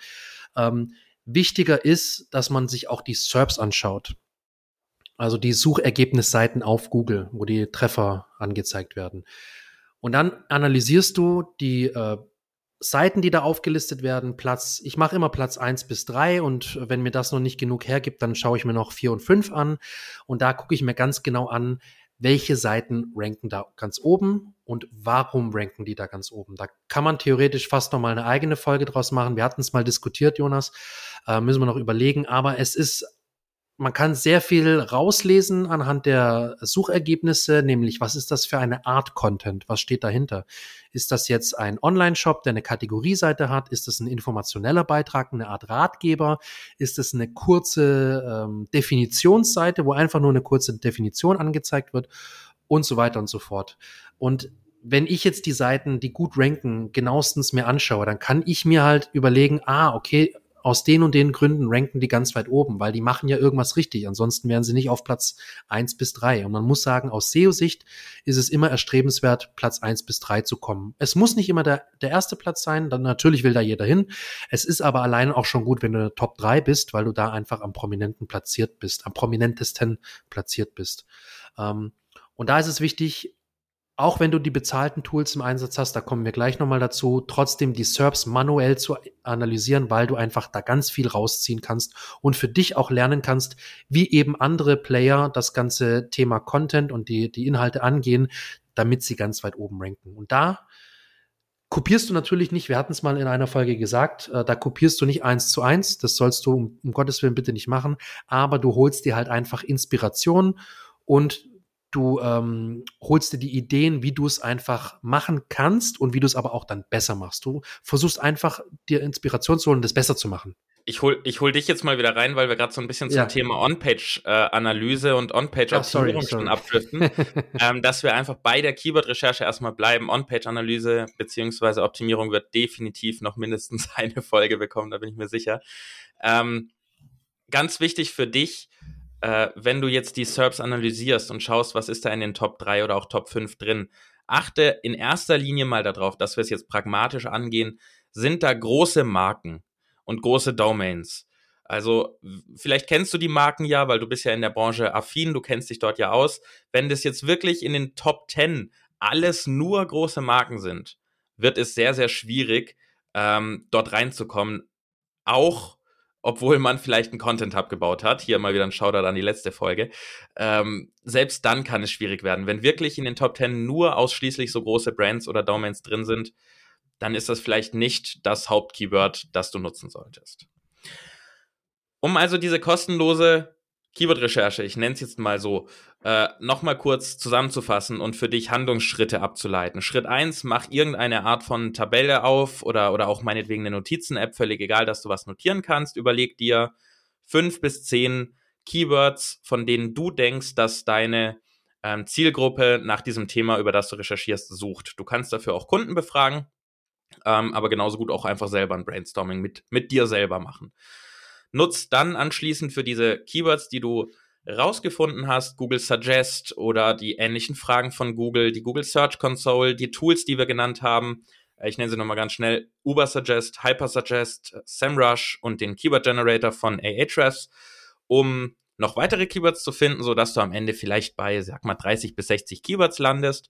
Ähm, wichtiger ist, dass man sich auch die SERPs anschaut. Also die Suchergebnisseiten auf Google, wo die Treffer angezeigt werden. Und dann analysierst du die äh, Seiten, die da aufgelistet werden, Platz, ich mache immer Platz eins bis drei und wenn mir das noch nicht genug hergibt, dann schaue ich mir noch vier und fünf an und da gucke ich mir ganz genau an, welche Seiten ranken da ganz oben und warum ranken die da ganz oben. Da kann man theoretisch fast noch mal eine eigene Folge draus machen. Wir hatten es mal diskutiert, Jonas, äh, müssen wir noch überlegen, aber es ist man kann sehr viel rauslesen anhand der Suchergebnisse, nämlich was ist das für eine Art Content? Was steht dahinter? Ist das jetzt ein Online-Shop, der eine Kategorieseite hat? Ist das ein informationeller Beitrag, eine Art Ratgeber? Ist das eine kurze ähm, Definitionsseite, wo einfach nur eine kurze Definition angezeigt wird? Und so weiter und so fort. Und wenn ich jetzt die Seiten, die gut ranken, genauestens mir anschaue, dann kann ich mir halt überlegen, ah, okay, aus den und den Gründen ranken die ganz weit oben, weil die machen ja irgendwas richtig. Ansonsten wären sie nicht auf Platz eins bis drei. Und man muss sagen, aus SEO-Sicht ist es immer erstrebenswert, Platz eins bis drei zu kommen. Es muss nicht immer der, der erste Platz sein, dann natürlich will da jeder hin. Es ist aber allein auch schon gut, wenn du Top drei bist, weil du da einfach am prominenten platziert bist, am prominentesten platziert bist. Ähm, und da ist es wichtig, auch wenn du die bezahlten Tools im Einsatz hast, da kommen wir gleich nochmal dazu, trotzdem die SERPs manuell zu analysieren, weil du einfach da ganz viel rausziehen kannst und für dich auch lernen kannst, wie eben andere Player das ganze Thema Content und die, die Inhalte angehen, damit sie ganz weit oben ranken. Und da kopierst du natürlich nicht, wir hatten es mal in einer Folge gesagt, äh, da kopierst du nicht eins zu eins, das sollst du um, um Gottes Willen bitte nicht machen, aber du holst dir halt einfach Inspiration und du ähm, holst dir die Ideen, wie du es einfach machen kannst und wie du es aber auch dann besser machst. Du versuchst einfach dir Inspiration zu holen, das besser zu machen. Ich hol, ich hol dich jetzt mal wieder rein, weil wir gerade so ein bisschen zum ja. Thema On-Page-Analyse äh, und On-Page-Optimierung oh, schon abdriften, ähm, dass wir einfach bei der Keyword-Recherche erstmal bleiben. On-Page-Analyse beziehungsweise Optimierung wird definitiv noch mindestens eine Folge bekommen, da bin ich mir sicher. Ähm, ganz wichtig für dich, äh, wenn du jetzt die SERPs analysierst und schaust, was ist da in den Top 3 oder auch Top 5 drin, achte in erster Linie mal darauf, dass wir es jetzt pragmatisch angehen, sind da große Marken und große Domains. Also vielleicht kennst du die Marken ja, weil du bist ja in der Branche affin, du kennst dich dort ja aus. Wenn das jetzt wirklich in den Top 10 alles nur große Marken sind, wird es sehr, sehr schwierig, ähm, dort reinzukommen. Auch obwohl man vielleicht einen Content Hub gebaut hat. Hier mal wieder ein Shoutout an die letzte Folge. Ähm, selbst dann kann es schwierig werden. Wenn wirklich in den Top 10 nur ausschließlich so große Brands oder Domains drin sind, dann ist das vielleicht nicht das Hauptkeyword, das du nutzen solltest. Um also diese kostenlose Keyword-Recherche, ich nenne es jetzt mal so, äh, nochmal kurz zusammenzufassen und für dich Handlungsschritte abzuleiten. Schritt eins: mach irgendeine Art von Tabelle auf oder, oder auch meinetwegen eine Notizen-App, völlig egal, dass du was notieren kannst. Überleg dir fünf bis zehn Keywords, von denen du denkst, dass deine ähm, Zielgruppe nach diesem Thema, über das du recherchierst, sucht. Du kannst dafür auch Kunden befragen, ähm, aber genauso gut auch einfach selber ein Brainstorming mit, mit dir selber machen. Nutzt dann anschließend für diese Keywords, die du rausgefunden hast, Google Suggest oder die ähnlichen Fragen von Google, die Google Search Console, die Tools, die wir genannt haben. Äh, ich nenne sie nochmal ganz schnell. Uber Suggest, Hyper Suggest, SEMrush und den Keyword Generator von Ahrefs, um noch weitere Keywords zu finden, sodass du am Ende vielleicht bei, sag mal, 30 bis 60 Keywords landest,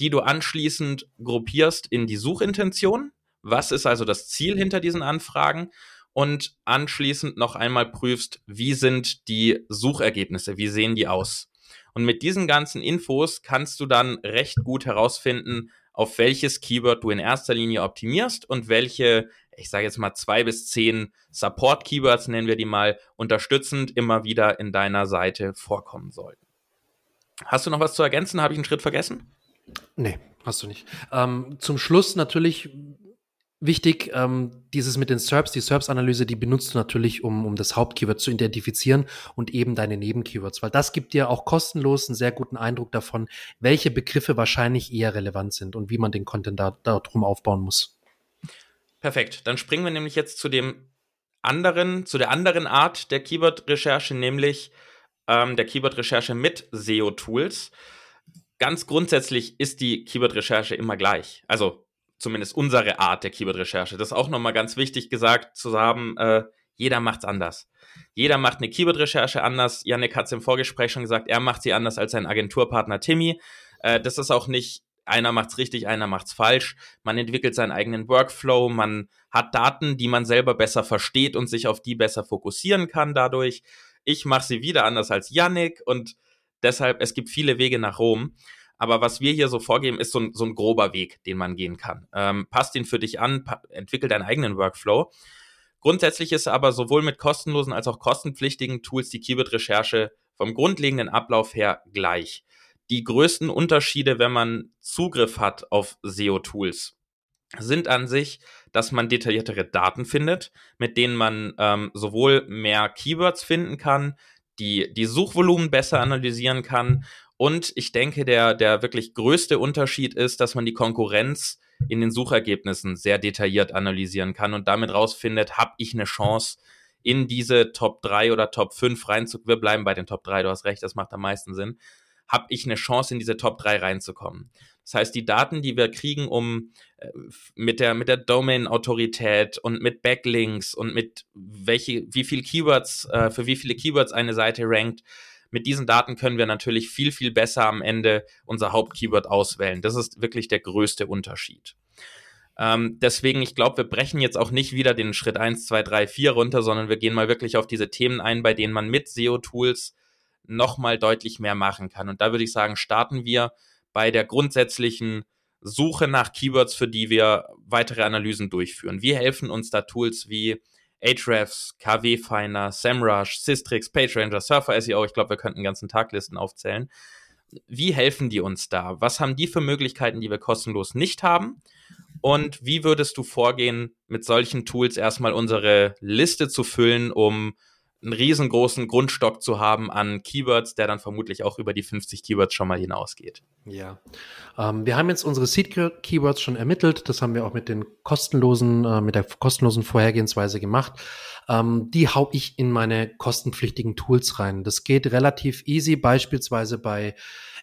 die du anschließend gruppierst in die Suchintention. Was ist also das Ziel hinter diesen Anfragen? Und anschließend noch einmal prüfst, wie sind die Suchergebnisse, wie sehen die aus. Und mit diesen ganzen Infos kannst du dann recht gut herausfinden, auf welches Keyword du in erster Linie optimierst und welche, ich sage jetzt mal zwei bis zehn Support-Keywords, nennen wir die mal, unterstützend immer wieder in deiner Seite vorkommen sollten. Hast du noch was zu ergänzen? Habe ich einen Schritt vergessen? Nee, hast du nicht. Ähm, zum Schluss natürlich Wichtig, ähm, dieses mit den SERPs, die SERPs-Analyse, die benutzt du natürlich, um, um das Hauptkeyword zu identifizieren und eben deine Nebenkeywords, weil das gibt dir auch kostenlos einen sehr guten Eindruck davon, welche Begriffe wahrscheinlich eher relevant sind und wie man den Content da, darum aufbauen muss. Perfekt. Dann springen wir nämlich jetzt zu dem anderen, zu der anderen Art der Keyword-Recherche, nämlich ähm, der Keyword-Recherche mit SEO-Tools. Ganz grundsätzlich ist die Keyword-Recherche immer gleich. Also zumindest unsere Art der Keyword-Recherche. Das ist auch nochmal ganz wichtig gesagt zu haben, äh, jeder macht's anders. Jeder macht eine Keyword-Recherche anders. Yannick hat es im Vorgespräch schon gesagt, er macht sie anders als sein Agenturpartner Timmy. Äh, das ist auch nicht, einer macht's richtig, einer macht's falsch. Man entwickelt seinen eigenen Workflow, man hat Daten, die man selber besser versteht und sich auf die besser fokussieren kann dadurch. Ich mache sie wieder anders als Yannick und deshalb, es gibt viele Wege nach Rom. Aber was wir hier so vorgeben, ist so ein, so ein grober Weg, den man gehen kann. Ähm, passt ihn für dich an, entwickel deinen eigenen Workflow. Grundsätzlich ist aber sowohl mit kostenlosen als auch kostenpflichtigen Tools die Keyword-Recherche vom grundlegenden Ablauf her gleich. Die größten Unterschiede, wenn man Zugriff hat auf SEO-Tools, sind an sich, dass man detailliertere Daten findet, mit denen man ähm, sowohl mehr Keywords finden kann, die, die Suchvolumen besser analysieren kann und ich denke, der, der wirklich größte Unterschied ist, dass man die Konkurrenz in den Suchergebnissen sehr detailliert analysieren kann und damit rausfindet, habe ich eine Chance, in diese Top 3 oder Top 5 reinzukommen. Wir bleiben bei den Top 3, du hast recht, das macht am meisten Sinn. Habe ich eine Chance, in diese Top 3 reinzukommen? Das heißt, die Daten, die wir kriegen, um äh, mit der, mit der Domain-Autorität und mit Backlinks und mit welche, wie viel Keywords, äh, für wie viele Keywords eine Seite rankt, mit diesen Daten können wir natürlich viel, viel besser am Ende unser Hauptkeyword auswählen. Das ist wirklich der größte Unterschied. Ähm, deswegen, ich glaube, wir brechen jetzt auch nicht wieder den Schritt 1, 2, 3, 4 runter, sondern wir gehen mal wirklich auf diese Themen ein, bei denen man mit SEO-Tools nochmal deutlich mehr machen kann. Und da würde ich sagen, starten wir bei der grundsätzlichen Suche nach Keywords, für die wir weitere Analysen durchführen. Wie helfen uns da Tools wie Ahrefs, KW Finder, SEMrush, Systrix, PageRanger, Surfer SEO. Ich glaube, wir könnten ganzen Taglisten aufzählen. Wie helfen die uns da? Was haben die für Möglichkeiten, die wir kostenlos nicht haben? Und wie würdest du vorgehen, mit solchen Tools erstmal unsere Liste zu füllen, um einen riesengroßen Grundstock zu haben an Keywords, der dann vermutlich auch über die 50 Keywords schon mal hinausgeht. Ja, ähm, wir haben jetzt unsere Seed-Keywords schon ermittelt. Das haben wir auch mit den kostenlosen, äh, mit der kostenlosen Vorhergehensweise gemacht. Ähm, die hau ich in meine kostenpflichtigen Tools rein. Das geht relativ easy, beispielsweise bei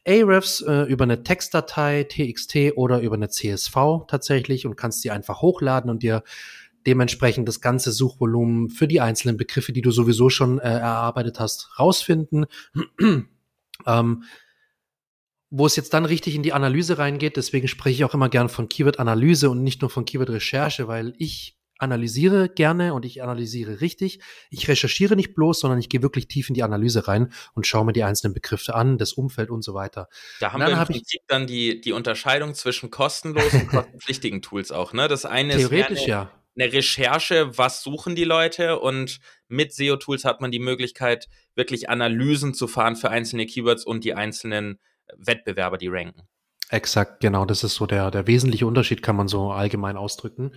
Ahrefs äh, über eine Textdatei, TXT oder über eine CSV tatsächlich und kannst die einfach hochladen und dir dementsprechend das ganze Suchvolumen für die einzelnen Begriffe, die du sowieso schon äh, erarbeitet hast, rausfinden. ähm, wo es jetzt dann richtig in die Analyse reingeht, deswegen spreche ich auch immer gern von Keyword-Analyse und nicht nur von Keyword-Recherche, weil ich analysiere gerne und ich analysiere richtig. Ich recherchiere nicht bloß, sondern ich gehe wirklich tief in die Analyse rein und schaue mir die einzelnen Begriffe an, das Umfeld und so weiter. Da haben wir im hab Prinzip dann die, die Unterscheidung zwischen kostenlosen und kostenpflichtigen Tools auch. Ne? Das eine Theoretisch ist ja eine Recherche, was suchen die Leute und mit SEO-Tools hat man die Möglichkeit, wirklich Analysen zu fahren für einzelne Keywords und die einzelnen Wettbewerber, die ranken. Exakt, genau. Das ist so der, der wesentliche Unterschied, kann man so allgemein ausdrücken.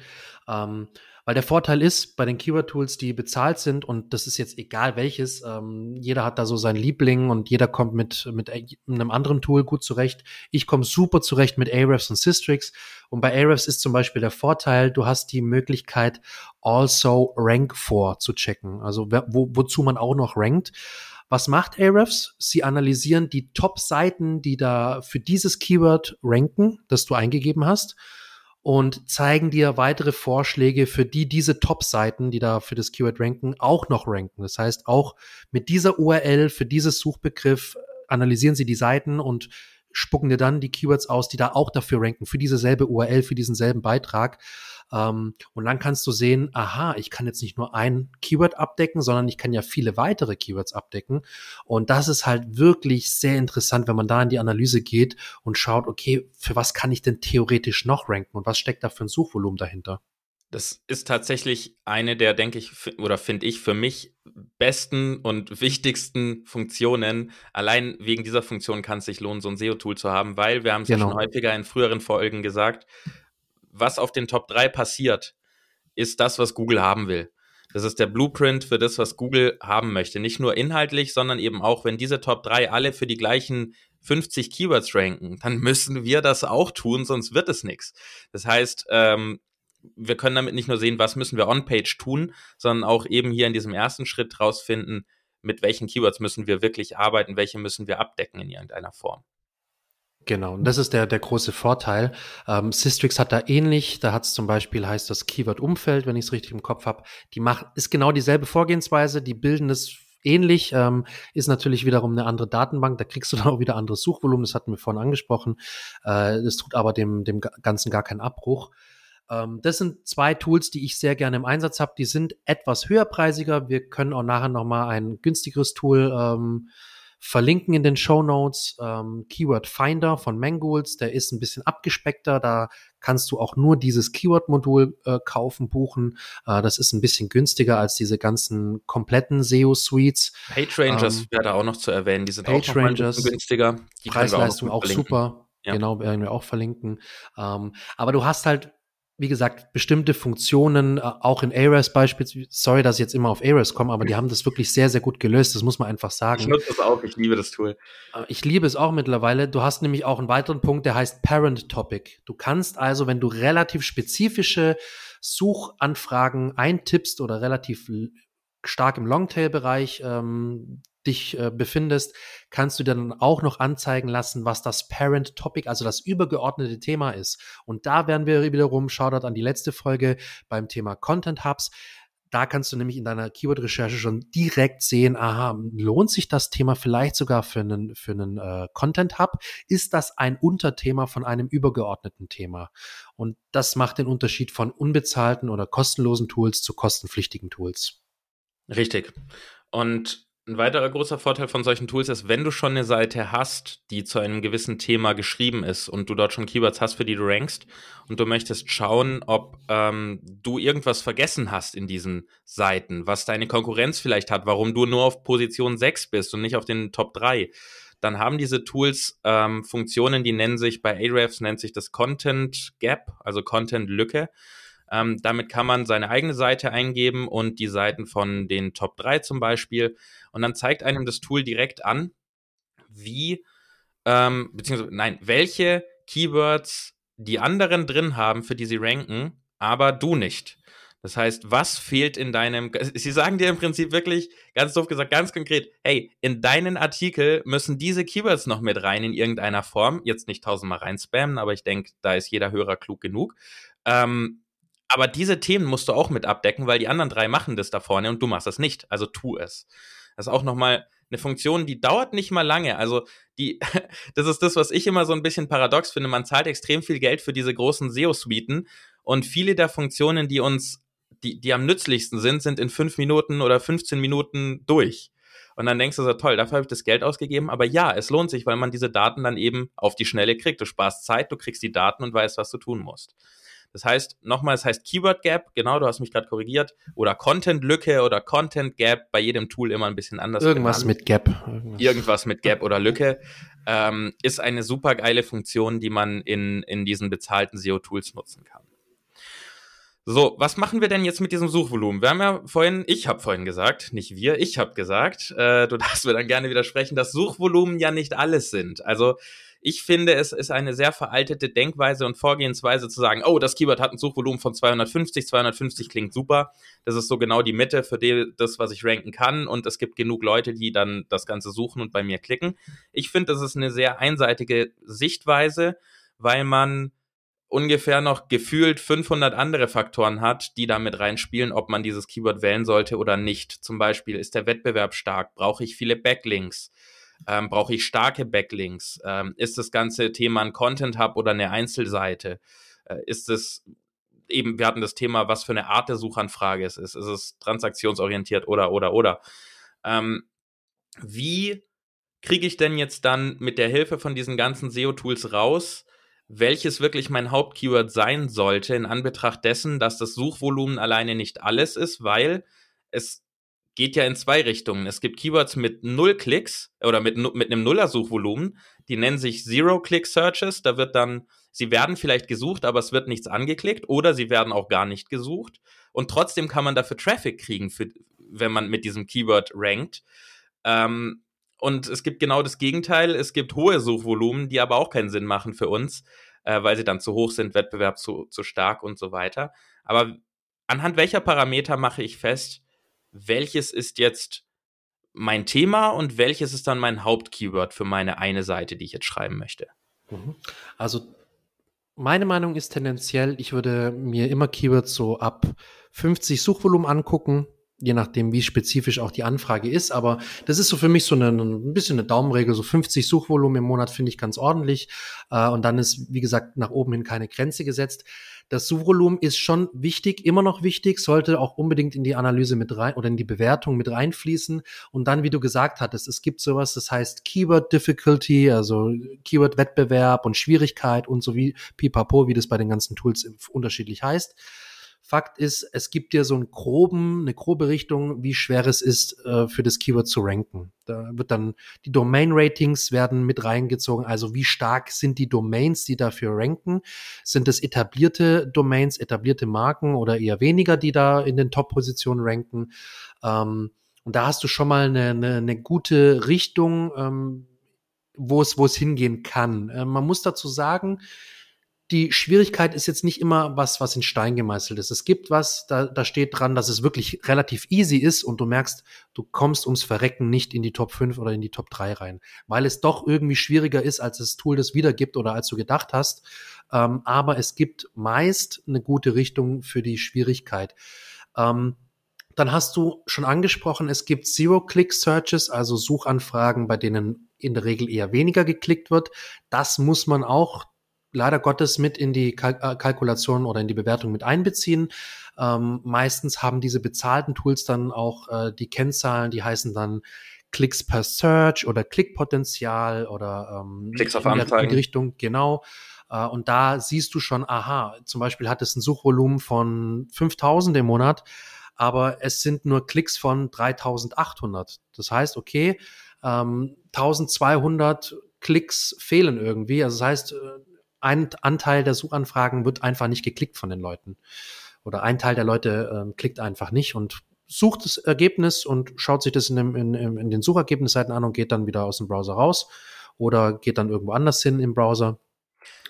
Ähm, weil der Vorteil ist, bei den Keyword-Tools, die bezahlt sind, und das ist jetzt egal welches, ähm, jeder hat da so seinen Liebling und jeder kommt mit, mit einem anderen Tool gut zurecht. Ich komme super zurecht mit Ahrefs und Systrix. Und bei Ahrefs ist zum Beispiel der Vorteil, du hast die Möglichkeit, also Rank for zu checken. Also wo, wozu man auch noch rankt. Was macht Ahrefs? Sie analysieren die Top-Seiten, die da für dieses Keyword ranken, das du eingegeben hast und zeigen dir weitere Vorschläge, für die diese Top-Seiten, die da für das Keyword ranken, auch noch ranken. Das heißt, auch mit dieser URL für dieses Suchbegriff analysieren sie die Seiten und spucken dir dann die Keywords aus, die da auch dafür ranken, für diese selbe URL, für diesen selben Beitrag. Ähm, und dann kannst du sehen, aha, ich kann jetzt nicht nur ein Keyword abdecken, sondern ich kann ja viele weitere Keywords abdecken. Und das ist halt wirklich sehr interessant, wenn man da in die Analyse geht und schaut, okay, für was kann ich denn theoretisch noch ranken und was steckt da für ein Suchvolumen dahinter? Das ist tatsächlich eine der, denke ich, oder finde ich für mich besten und wichtigsten Funktionen. Allein wegen dieser Funktion kann es sich lohnen, so ein SEO-Tool zu haben, weil wir haben es genau. ja schon häufiger in früheren Folgen gesagt, was auf den Top 3 passiert, ist das, was Google haben will. Das ist der Blueprint für das, was Google haben möchte. Nicht nur inhaltlich, sondern eben auch, wenn diese Top 3 alle für die gleichen 50 Keywords ranken, dann müssen wir das auch tun, sonst wird es nichts. Das heißt, ähm, wir können damit nicht nur sehen, was müssen wir on-page tun, sondern auch eben hier in diesem ersten Schritt rausfinden, mit welchen Keywords müssen wir wirklich arbeiten, welche müssen wir abdecken in irgendeiner Form. Genau, und das ist der, der große Vorteil. Ähm, Systrix hat da ähnlich, da hat es zum Beispiel, heißt das Keyword-Umfeld, wenn ich es richtig im Kopf habe, die macht, ist genau dieselbe Vorgehensweise, die bilden das ähnlich, ähm, ist natürlich wiederum eine andere Datenbank, da kriegst du dann auch wieder anderes Suchvolumen, das hatten wir vorhin angesprochen. Äh, das tut aber dem, dem Ganzen gar keinen Abbruch. Ähm, das sind zwei Tools, die ich sehr gerne im Einsatz habe. Die sind etwas höherpreisiger. Wir können auch nachher nochmal ein günstigeres Tool ähm, verlinken in den Show Notes. Ähm, Keyword Finder von Mangools, der ist ein bisschen abgespeckter. Da kannst du auch nur dieses Keyword-Modul äh, kaufen, buchen. Äh, das ist ein bisschen günstiger als diese ganzen kompletten SEO-Suites. PageRangers ähm, wäre da auch noch zu erwähnen. Die sind Page auch noch günstiger. Die Preisleistung auch, auch super. Ja. Genau, werden wir auch verlinken. Ähm, aber du hast halt wie gesagt, bestimmte Funktionen, äh, auch in Ahrefs beispielsweise, sorry, dass ich jetzt immer auf Ahrefs komme, aber die haben das wirklich sehr, sehr gut gelöst, das muss man einfach sagen. Ich nutze das auch, ich liebe das Tool. Äh, ich liebe es auch mittlerweile. Du hast nämlich auch einen weiteren Punkt, der heißt Parent Topic. Du kannst also, wenn du relativ spezifische Suchanfragen eintippst oder relativ stark im Longtail-Bereich ähm, dich äh, befindest, kannst du dann auch noch anzeigen lassen, was das Parent Topic, also das übergeordnete Thema ist. Und da werden wir wiederum, Shoutout an die letzte Folge beim Thema Content Hubs. Da kannst du nämlich in deiner Keyword-Recherche schon direkt sehen, aha, lohnt sich das Thema vielleicht sogar für einen, für einen äh, Content-Hub? Ist das ein Unterthema von einem übergeordneten Thema? Und das macht den Unterschied von unbezahlten oder kostenlosen Tools zu kostenpflichtigen Tools. Richtig. Und ein weiterer großer Vorteil von solchen Tools ist, wenn du schon eine Seite hast, die zu einem gewissen Thema geschrieben ist und du dort schon Keywords hast, für die du rankst und du möchtest schauen, ob ähm, du irgendwas vergessen hast in diesen Seiten, was deine Konkurrenz vielleicht hat, warum du nur auf Position 6 bist und nicht auf den Top 3, dann haben diese Tools ähm, Funktionen, die nennen sich bei Ahrefs nennt sich das Content Gap, also Content Lücke. Ähm, damit kann man seine eigene Seite eingeben und die Seiten von den Top 3 zum Beispiel. Und dann zeigt einem das Tool direkt an, wie, ähm, beziehungsweise, nein, welche Keywords die anderen drin haben, für die sie ranken, aber du nicht. Das heißt, was fehlt in deinem, sie sagen dir im Prinzip wirklich, ganz doof gesagt, ganz konkret, hey, in deinen Artikel müssen diese Keywords noch mit rein in irgendeiner Form. Jetzt nicht tausendmal rein spammen, aber ich denke, da ist jeder Hörer klug genug. Ähm, aber diese Themen musst du auch mit abdecken, weil die anderen drei machen das da vorne und du machst das nicht. Also tu es. Das ist auch nochmal eine Funktion, die dauert nicht mal lange. Also die, das ist das, was ich immer so ein bisschen paradox finde. Man zahlt extrem viel Geld für diese großen SEO-Suiten und viele der Funktionen, die uns, die, die am nützlichsten sind, sind in fünf Minuten oder 15 Minuten durch. Und dann denkst du so, toll, dafür habe ich das Geld ausgegeben. Aber ja, es lohnt sich, weil man diese Daten dann eben auf die Schnelle kriegt. Du sparst Zeit, du kriegst die Daten und weißt, was du tun musst. Das heißt, nochmal, es heißt Keyword Gap, genau, du hast mich gerade korrigiert, oder Content Lücke oder Content Gap, bei jedem Tool immer ein bisschen anders. Irgendwas genannt. mit Gap. Irgendwas. Irgendwas. mit Gap oder Lücke. Ähm, ist eine super geile Funktion, die man in, in diesen bezahlten SEO-Tools nutzen kann. So, was machen wir denn jetzt mit diesem Suchvolumen? Wir haben ja vorhin, ich habe vorhin gesagt, nicht wir, ich habe gesagt, äh, du darfst mir dann gerne widersprechen, dass Suchvolumen ja nicht alles sind. Also ich finde, es ist eine sehr veraltete Denkweise und Vorgehensweise zu sagen, oh, das Keyword hat ein Suchvolumen von 250, 250 klingt super. Das ist so genau die Mitte für die, das, was ich ranken kann. Und es gibt genug Leute, die dann das Ganze suchen und bei mir klicken. Ich finde, das ist eine sehr einseitige Sichtweise, weil man ungefähr noch gefühlt 500 andere Faktoren hat, die damit reinspielen, ob man dieses Keyword wählen sollte oder nicht. Zum Beispiel ist der Wettbewerb stark, brauche ich viele Backlinks, ähm, brauche ich starke Backlinks? Ähm, ist das ganze Thema ein Content Hub oder eine Einzelseite? Äh, ist es eben, wir hatten das Thema, was für eine Art der Suchanfrage es ist. Ist es transaktionsorientiert oder, oder, oder? Ähm, wie kriege ich denn jetzt dann mit der Hilfe von diesen ganzen SEO-Tools raus, welches wirklich mein Hauptkeyword sein sollte, in Anbetracht dessen, dass das Suchvolumen alleine nicht alles ist, weil es geht ja in zwei Richtungen. Es gibt Keywords mit null Klicks oder mit, mit einem Nuller-Suchvolumen, die nennen sich Zero-Click-Searches. Da wird dann, sie werden vielleicht gesucht, aber es wird nichts angeklickt oder sie werden auch gar nicht gesucht. Und trotzdem kann man dafür Traffic kriegen, für, wenn man mit diesem Keyword rankt. Ähm, und es gibt genau das Gegenteil. Es gibt hohe Suchvolumen, die aber auch keinen Sinn machen für uns, äh, weil sie dann zu hoch sind, Wettbewerb zu, zu stark und so weiter. Aber anhand welcher Parameter mache ich fest, welches ist jetzt mein Thema und welches ist dann mein Hauptkeyword für meine eine Seite, die ich jetzt schreiben möchte. Mhm. Also meine Meinung ist tendenziell, ich würde mir immer Keywords so ab 50 Suchvolumen angucken, je nachdem, wie spezifisch auch die Anfrage ist. Aber das ist so für mich so eine, ein bisschen eine Daumenregel. So 50 Suchvolumen im Monat finde ich ganz ordentlich. Äh, und dann ist, wie gesagt, nach oben hin keine Grenze gesetzt. Das Suchvolumen ist schon wichtig, immer noch wichtig, sollte auch unbedingt in die Analyse mit rein oder in die Bewertung mit reinfließen. Und dann, wie du gesagt hattest, es gibt sowas, das heißt Keyword Difficulty, also Keyword Wettbewerb und Schwierigkeit und so wie pipapo, wie das bei den ganzen Tools unterschiedlich heißt Fakt ist, es gibt dir so einen groben, eine grobe Richtung, wie schwer es ist, äh, für das Keyword zu ranken. Da wird dann die Domain-Ratings werden mit reingezogen. Also wie stark sind die Domains, die dafür ranken? Sind es etablierte Domains, etablierte Marken oder eher weniger, die da in den Top-Positionen ranken? Ähm, und da hast du schon mal eine, eine, eine gute Richtung, ähm, wo es, wo es hingehen kann. Äh, man muss dazu sagen, die Schwierigkeit ist jetzt nicht immer was, was in Stein gemeißelt ist. Es gibt was, da, da steht dran, dass es wirklich relativ easy ist und du merkst, du kommst ums Verrecken nicht in die Top 5 oder in die Top 3 rein, weil es doch irgendwie schwieriger ist, als das Tool das wiedergibt oder als du gedacht hast. Ähm, aber es gibt meist eine gute Richtung für die Schwierigkeit. Ähm, dann hast du schon angesprochen, es gibt Zero-Click-Searches, also Suchanfragen, bei denen in der Regel eher weniger geklickt wird. Das muss man auch leider Gottes mit in die Kalk äh, Kalkulation oder in die Bewertung mit einbeziehen. Ähm, meistens haben diese bezahlten Tools dann auch äh, die Kennzahlen, die heißen dann Klicks per Search oder Klickpotenzial oder ähm, Klicks auf Anzeigen. In die Richtung, genau. Äh, und da siehst du schon, aha, zum Beispiel hat es ein Suchvolumen von 5000 im Monat, aber es sind nur Klicks von 3800. Das heißt, okay, ähm, 1200 Klicks fehlen irgendwie. Also das heißt, äh, ein Anteil der Suchanfragen wird einfach nicht geklickt von den Leuten. Oder ein Teil der Leute äh, klickt einfach nicht und sucht das Ergebnis und schaut sich das in, dem, in, in den Suchergebnisseiten an und geht dann wieder aus dem Browser raus oder geht dann irgendwo anders hin im Browser.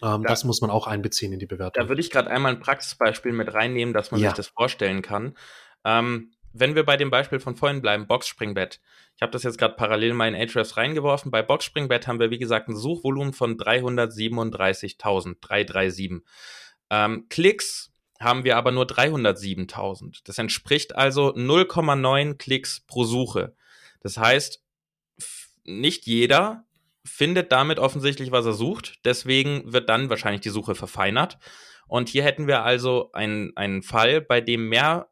Ähm, da, das muss man auch einbeziehen in die Bewertung. Da würde ich gerade einmal ein Praxisbeispiel mit reinnehmen, dass man ja. sich das vorstellen kann. Ähm, wenn wir bei dem Beispiel von vorhin bleiben, Boxspringbett. Ich habe das jetzt gerade parallel mal in Ahrefs reingeworfen. Bei Boxspringbett haben wir, wie gesagt, ein Suchvolumen von 337.000, 337. Ähm, Klicks haben wir aber nur 307.000. Das entspricht also 0,9 Klicks pro Suche. Das heißt, nicht jeder findet damit offensichtlich, was er sucht. Deswegen wird dann wahrscheinlich die Suche verfeinert. Und hier hätten wir also einen, einen Fall, bei dem mehr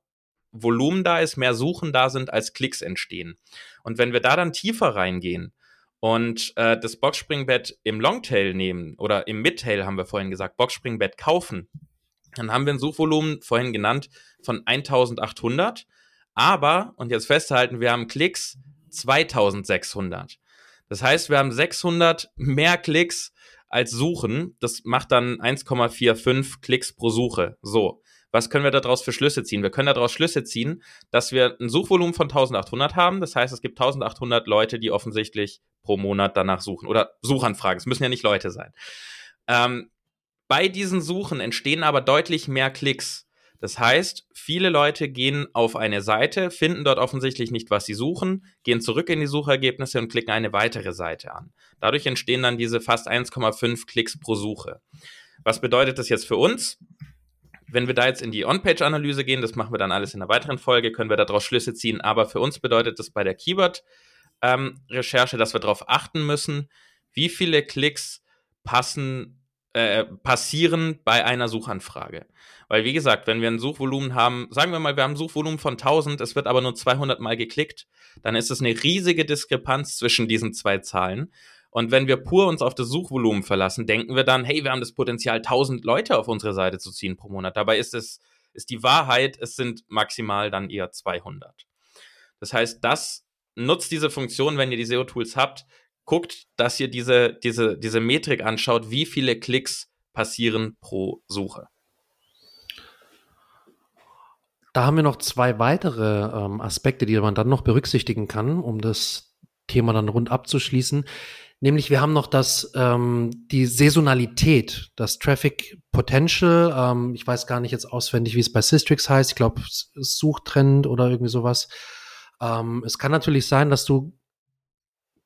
Volumen da ist, mehr Suchen da sind, als Klicks entstehen. Und wenn wir da dann tiefer reingehen und äh, das Boxspringbett im Longtail nehmen oder im Midtail haben wir vorhin gesagt, Boxspringbett kaufen, dann haben wir ein Suchvolumen vorhin genannt von 1800. Aber, und jetzt festhalten, wir haben Klicks 2600. Das heißt, wir haben 600 mehr Klicks als Suchen. Das macht dann 1,45 Klicks pro Suche. So. Was können wir daraus für Schlüsse ziehen? Wir können daraus Schlüsse ziehen, dass wir ein Suchvolumen von 1800 haben. Das heißt, es gibt 1800 Leute, die offensichtlich pro Monat danach suchen oder Suchanfragen. Es müssen ja nicht Leute sein. Ähm, bei diesen Suchen entstehen aber deutlich mehr Klicks. Das heißt, viele Leute gehen auf eine Seite, finden dort offensichtlich nicht, was sie suchen, gehen zurück in die Suchergebnisse und klicken eine weitere Seite an. Dadurch entstehen dann diese fast 1,5 Klicks pro Suche. Was bedeutet das jetzt für uns? Wenn wir da jetzt in die On-Page-Analyse gehen, das machen wir dann alles in einer weiteren Folge, können wir daraus Schlüsse ziehen. Aber für uns bedeutet das bei der Keyword-Recherche, ähm, dass wir darauf achten müssen, wie viele Klicks passen, äh, passieren bei einer Suchanfrage. Weil, wie gesagt, wenn wir ein Suchvolumen haben, sagen wir mal, wir haben ein Suchvolumen von 1000, es wird aber nur 200 Mal geklickt, dann ist es eine riesige Diskrepanz zwischen diesen zwei Zahlen. Und wenn wir pur uns auf das Suchvolumen verlassen, denken wir dann, hey, wir haben das Potenzial, 1000 Leute auf unsere Seite zu ziehen pro Monat. Dabei ist es, ist die Wahrheit, es sind maximal dann eher 200. Das heißt, das nutzt diese Funktion, wenn ihr die SEO-Tools habt, guckt, dass ihr diese, diese, diese Metrik anschaut, wie viele Klicks passieren pro Suche. Da haben wir noch zwei weitere ähm, Aspekte, die man dann noch berücksichtigen kann, um das Thema dann rund abzuschließen. Nämlich wir haben noch das, ähm, die Saisonalität, das Traffic Potential. Ähm, ich weiß gar nicht jetzt auswendig, wie es bei Systrix heißt. Ich glaube, Suchtrend oder irgendwie sowas. Ähm, es kann natürlich sein, dass du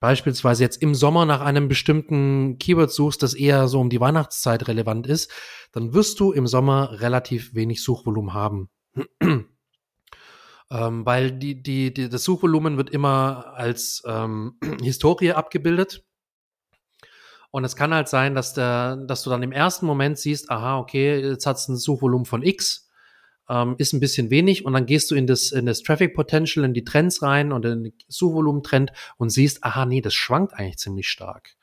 beispielsweise jetzt im Sommer nach einem bestimmten Keyword suchst, das eher so um die Weihnachtszeit relevant ist, dann wirst du im Sommer relativ wenig Suchvolumen haben. ähm, weil die, die, die, das Suchvolumen wird immer als ähm, Historie abgebildet. Und es kann halt sein, dass, der, dass du dann im ersten Moment siehst, aha, okay, jetzt hat es ein Suchvolumen von X, ähm, ist ein bisschen wenig und dann gehst du in das, in das Traffic Potential, in die Trends rein und in den Suchvolumen-Trend und siehst, aha, nee, das schwankt eigentlich ziemlich stark.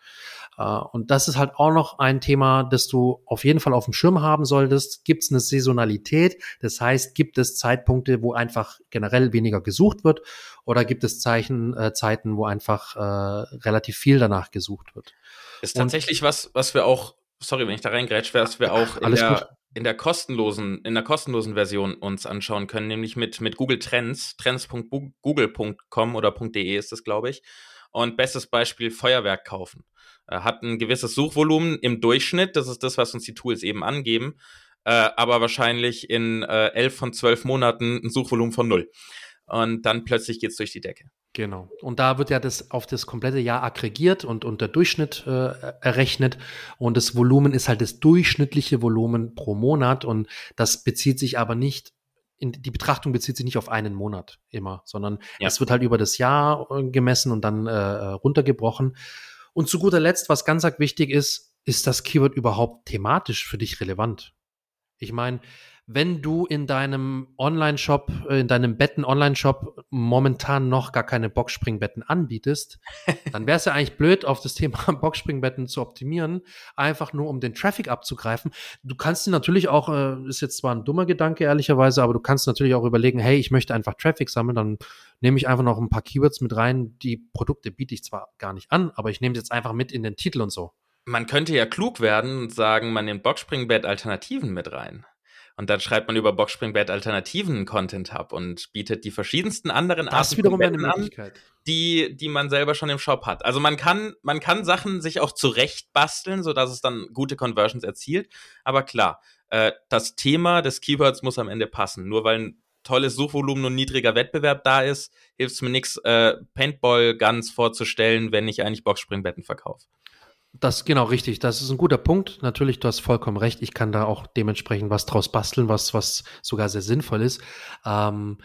Uh, und das ist halt auch noch ein Thema, das du auf jeden Fall auf dem Schirm haben solltest. Gibt es eine Saisonalität? Das heißt, gibt es Zeitpunkte, wo einfach generell weniger gesucht wird? Oder gibt es Zeichen, äh, Zeiten, wo einfach äh, relativ viel danach gesucht wird? Ist tatsächlich und, was, was wir auch, sorry, wenn ich da reingrätsch, was wir auch in der, in der kostenlosen, in der kostenlosen Version uns anschauen können, nämlich mit, mit Google Trends, trends.google.com oder .de ist das, glaube ich. Und bestes Beispiel Feuerwerk kaufen. Äh, hat ein gewisses Suchvolumen im Durchschnitt, das ist das, was uns die Tools eben angeben, äh, aber wahrscheinlich in äh, elf von zwölf Monaten ein Suchvolumen von null. Und dann plötzlich geht's durch die Decke. Genau. Und da wird ja das auf das komplette Jahr aggregiert und, der Durchschnitt äh, errechnet. Und das Volumen ist halt das durchschnittliche Volumen pro Monat. Und das bezieht sich aber nicht, in, die Betrachtung bezieht sich nicht auf einen Monat immer, sondern ja. es wird halt über das Jahr äh, gemessen und dann äh, runtergebrochen. Und zu guter Letzt, was ganz wichtig ist, ist das Keyword überhaupt thematisch für dich relevant? Ich meine, wenn du in deinem Online-Shop, äh, in deinem Betten-Online-Shop momentan noch gar keine Boxspringbetten anbietest, dann wäre es ja eigentlich blöd, auf das Thema Boxspringbetten zu optimieren, einfach nur um den Traffic abzugreifen. Du kannst dir natürlich auch, äh, ist jetzt zwar ein dummer Gedanke ehrlicherweise, aber du kannst natürlich auch überlegen, hey, ich möchte einfach Traffic sammeln, dann nehme ich einfach noch ein paar Keywords mit rein. Die Produkte biete ich zwar gar nicht an, aber ich nehme es jetzt einfach mit in den Titel und so. Man könnte ja klug werden und sagen, man nimmt Boxspringbett-Alternativen mit rein. Und dann schreibt man über Boxspringbett alternativen Content Hub und bietet die verschiedensten anderen das Arten wiederum eine Möglichkeit. an, die, die man selber schon im Shop hat. Also man kann, man kann Sachen sich auch zurecht basteln, sodass es dann gute Conversions erzielt. Aber klar, äh, das Thema des Keywords muss am Ende passen. Nur weil ein tolles Suchvolumen und niedriger Wettbewerb da ist, hilft es mir nichts, äh, Paintball-Guns vorzustellen, wenn ich eigentlich Boxspringbetten verkaufe. Das genau richtig. Das ist ein guter Punkt. Natürlich, du hast vollkommen recht. Ich kann da auch dementsprechend was draus basteln, was was sogar sehr sinnvoll ist. Ähm,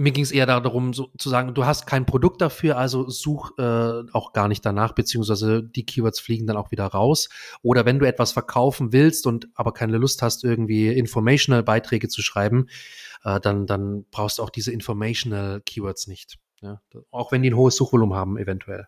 mir ging es eher darum, so, zu sagen, du hast kein Produkt dafür, also such äh, auch gar nicht danach, beziehungsweise die Keywords fliegen dann auch wieder raus. Oder wenn du etwas verkaufen willst und aber keine Lust hast, irgendwie informational Beiträge zu schreiben, äh, dann, dann brauchst du auch diese informational Keywords nicht. Ja? Auch wenn die ein hohes Suchvolumen haben, eventuell.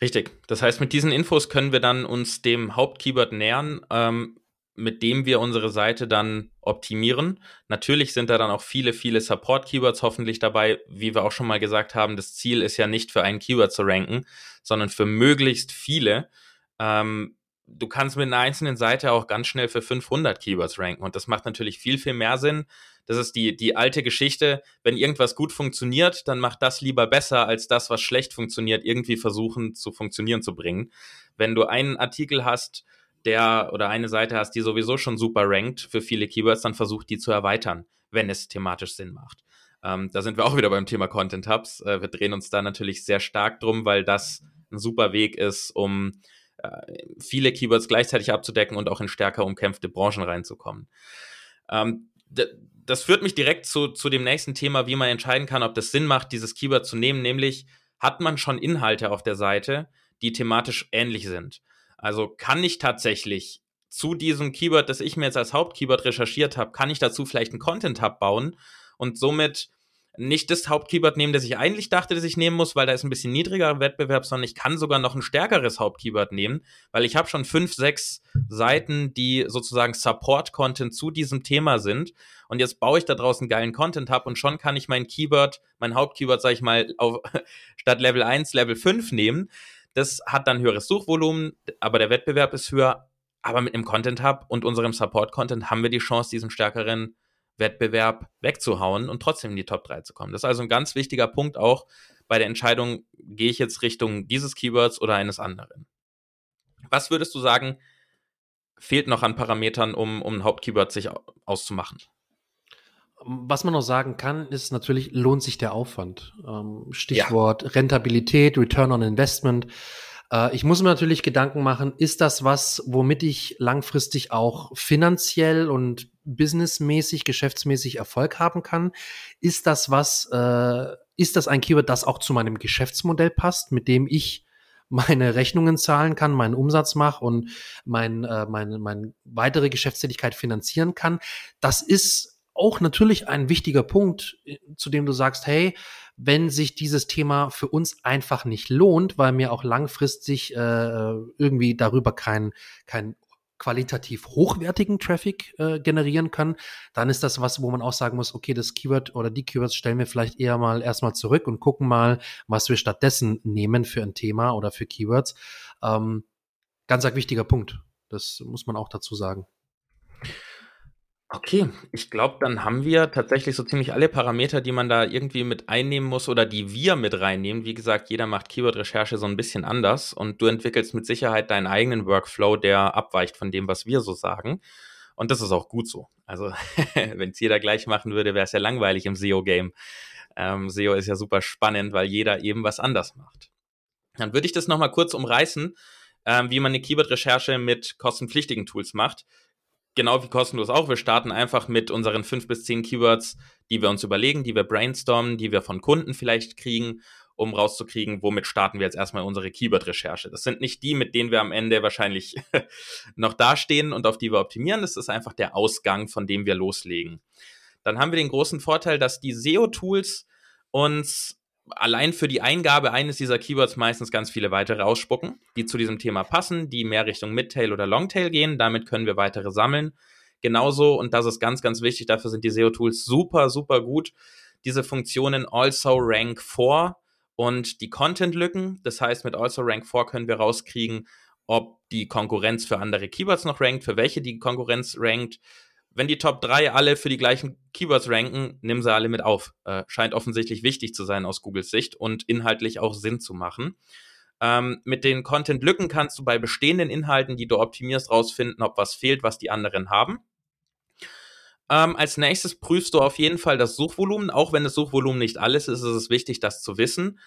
Richtig. Das heißt, mit diesen Infos können wir dann uns dem Hauptkeyword nähern, ähm, mit dem wir unsere Seite dann optimieren. Natürlich sind da dann auch viele, viele Support-Keywords hoffentlich dabei. Wie wir auch schon mal gesagt haben, das Ziel ist ja nicht für ein Keyword zu ranken, sondern für möglichst viele. Ähm, du kannst mit einer einzelnen Seite auch ganz schnell für 500 Keywords ranken und das macht natürlich viel, viel mehr Sinn, das ist die, die alte Geschichte. Wenn irgendwas gut funktioniert, dann macht das lieber besser, als das, was schlecht funktioniert, irgendwie versuchen zu funktionieren zu bringen. Wenn du einen Artikel hast, der oder eine Seite hast, die sowieso schon super rankt für viele Keywords, dann versuch die zu erweitern, wenn es thematisch Sinn macht. Ähm, da sind wir auch wieder beim Thema Content Hubs. Äh, wir drehen uns da natürlich sehr stark drum, weil das ein super Weg ist, um äh, viele Keywords gleichzeitig abzudecken und auch in stärker umkämpfte Branchen reinzukommen. Ähm, das führt mich direkt zu, zu dem nächsten Thema, wie man entscheiden kann, ob das Sinn macht, dieses Keyword zu nehmen, nämlich hat man schon Inhalte auf der Seite, die thematisch ähnlich sind. Also kann ich tatsächlich zu diesem Keyword, das ich mir jetzt als Hauptkeyword recherchiert habe, kann ich dazu vielleicht einen Content Hub bauen und somit nicht das Hauptkeyword nehmen, das ich eigentlich dachte, dass ich nehmen muss, weil da ist ein bisschen niedriger Wettbewerb, sondern ich kann sogar noch ein stärkeres Hauptkeyword nehmen, weil ich habe schon fünf, sechs Seiten, die sozusagen Support-Content zu diesem Thema sind. Und jetzt baue ich da draußen geilen Content Hub und schon kann ich mein Keyword, mein Hauptkeyword, sage ich mal, auf, statt Level 1 Level 5 nehmen. Das hat dann höheres Suchvolumen, aber der Wettbewerb ist höher. Aber mit einem Content Hub und unserem Support-Content haben wir die Chance, diesen stärkeren Wettbewerb wegzuhauen und trotzdem in die Top 3 zu kommen. Das ist also ein ganz wichtiger Punkt auch bei der Entscheidung, gehe ich jetzt Richtung dieses Keywords oder eines anderen. Was würdest du sagen, fehlt noch an Parametern, um, um ein Hauptkeyword sich auszumachen? Was man noch sagen kann, ist natürlich, lohnt sich der Aufwand. Ähm, Stichwort ja. Rentabilität, Return on Investment. Äh, ich muss mir natürlich Gedanken machen, ist das was, womit ich langfristig auch finanziell und businessmäßig, geschäftsmäßig Erfolg haben kann? Ist das was, äh, ist das ein Keyword, das auch zu meinem Geschäftsmodell passt, mit dem ich meine Rechnungen zahlen kann, meinen Umsatz mache und mein, äh, meine, meine weitere Geschäftstätigkeit finanzieren kann? Das ist auch natürlich ein wichtiger Punkt, äh, zu dem du sagst, hey, wenn sich dieses Thema für uns einfach nicht lohnt, weil mir auch langfristig äh, irgendwie darüber kein, kein qualitativ hochwertigen Traffic äh, generieren kann, dann ist das was, wo man auch sagen muss, okay, das Keyword oder die Keywords stellen wir vielleicht eher mal erstmal zurück und gucken mal, was wir stattdessen nehmen für ein Thema oder für Keywords. Ähm, ganz ein wichtiger Punkt. Das muss man auch dazu sagen. Okay, ich glaube, dann haben wir tatsächlich so ziemlich alle Parameter, die man da irgendwie mit einnehmen muss oder die wir mit reinnehmen. Wie gesagt, jeder macht Keyword-Recherche so ein bisschen anders und du entwickelst mit Sicherheit deinen eigenen Workflow, der abweicht von dem, was wir so sagen. Und das ist auch gut so. Also, wenn es jeder gleich machen würde, wäre es ja langweilig im SEO-Game. Ähm, SEO ist ja super spannend, weil jeder eben was anders macht. Dann würde ich das nochmal kurz umreißen, ähm, wie man eine Keyword-Recherche mit kostenpflichtigen Tools macht genau wie kostenlos auch. Wir starten einfach mit unseren fünf bis zehn Keywords, die wir uns überlegen, die wir brainstormen, die wir von Kunden vielleicht kriegen, um rauszukriegen, womit starten wir jetzt erstmal unsere Keyword-Recherche. Das sind nicht die, mit denen wir am Ende wahrscheinlich noch dastehen und auf die wir optimieren. Das ist einfach der Ausgang, von dem wir loslegen. Dann haben wir den großen Vorteil, dass die SEO-Tools uns allein für die Eingabe eines dieser Keywords meistens ganz viele weitere ausspucken, die zu diesem Thema passen, die mehr Richtung Midtail oder Longtail gehen. Damit können wir weitere sammeln. Genauso, und das ist ganz, ganz wichtig, dafür sind die SEO-Tools super, super gut. Diese Funktionen also Rank 4 und die Content-Lücken. Das heißt, mit also Rank 4 können wir rauskriegen, ob die Konkurrenz für andere Keywords noch rankt, für welche die Konkurrenz rankt, wenn die Top 3 alle für die gleichen Keywords ranken, nimm sie alle mit auf. Äh, scheint offensichtlich wichtig zu sein aus Googles Sicht und inhaltlich auch Sinn zu machen. Ähm, mit den Content-Lücken kannst du bei bestehenden Inhalten, die du optimierst, rausfinden, ob was fehlt, was die anderen haben. Ähm, als nächstes prüfst du auf jeden Fall das Suchvolumen. Auch wenn das Suchvolumen nicht alles ist, ist es wichtig, das zu wissen.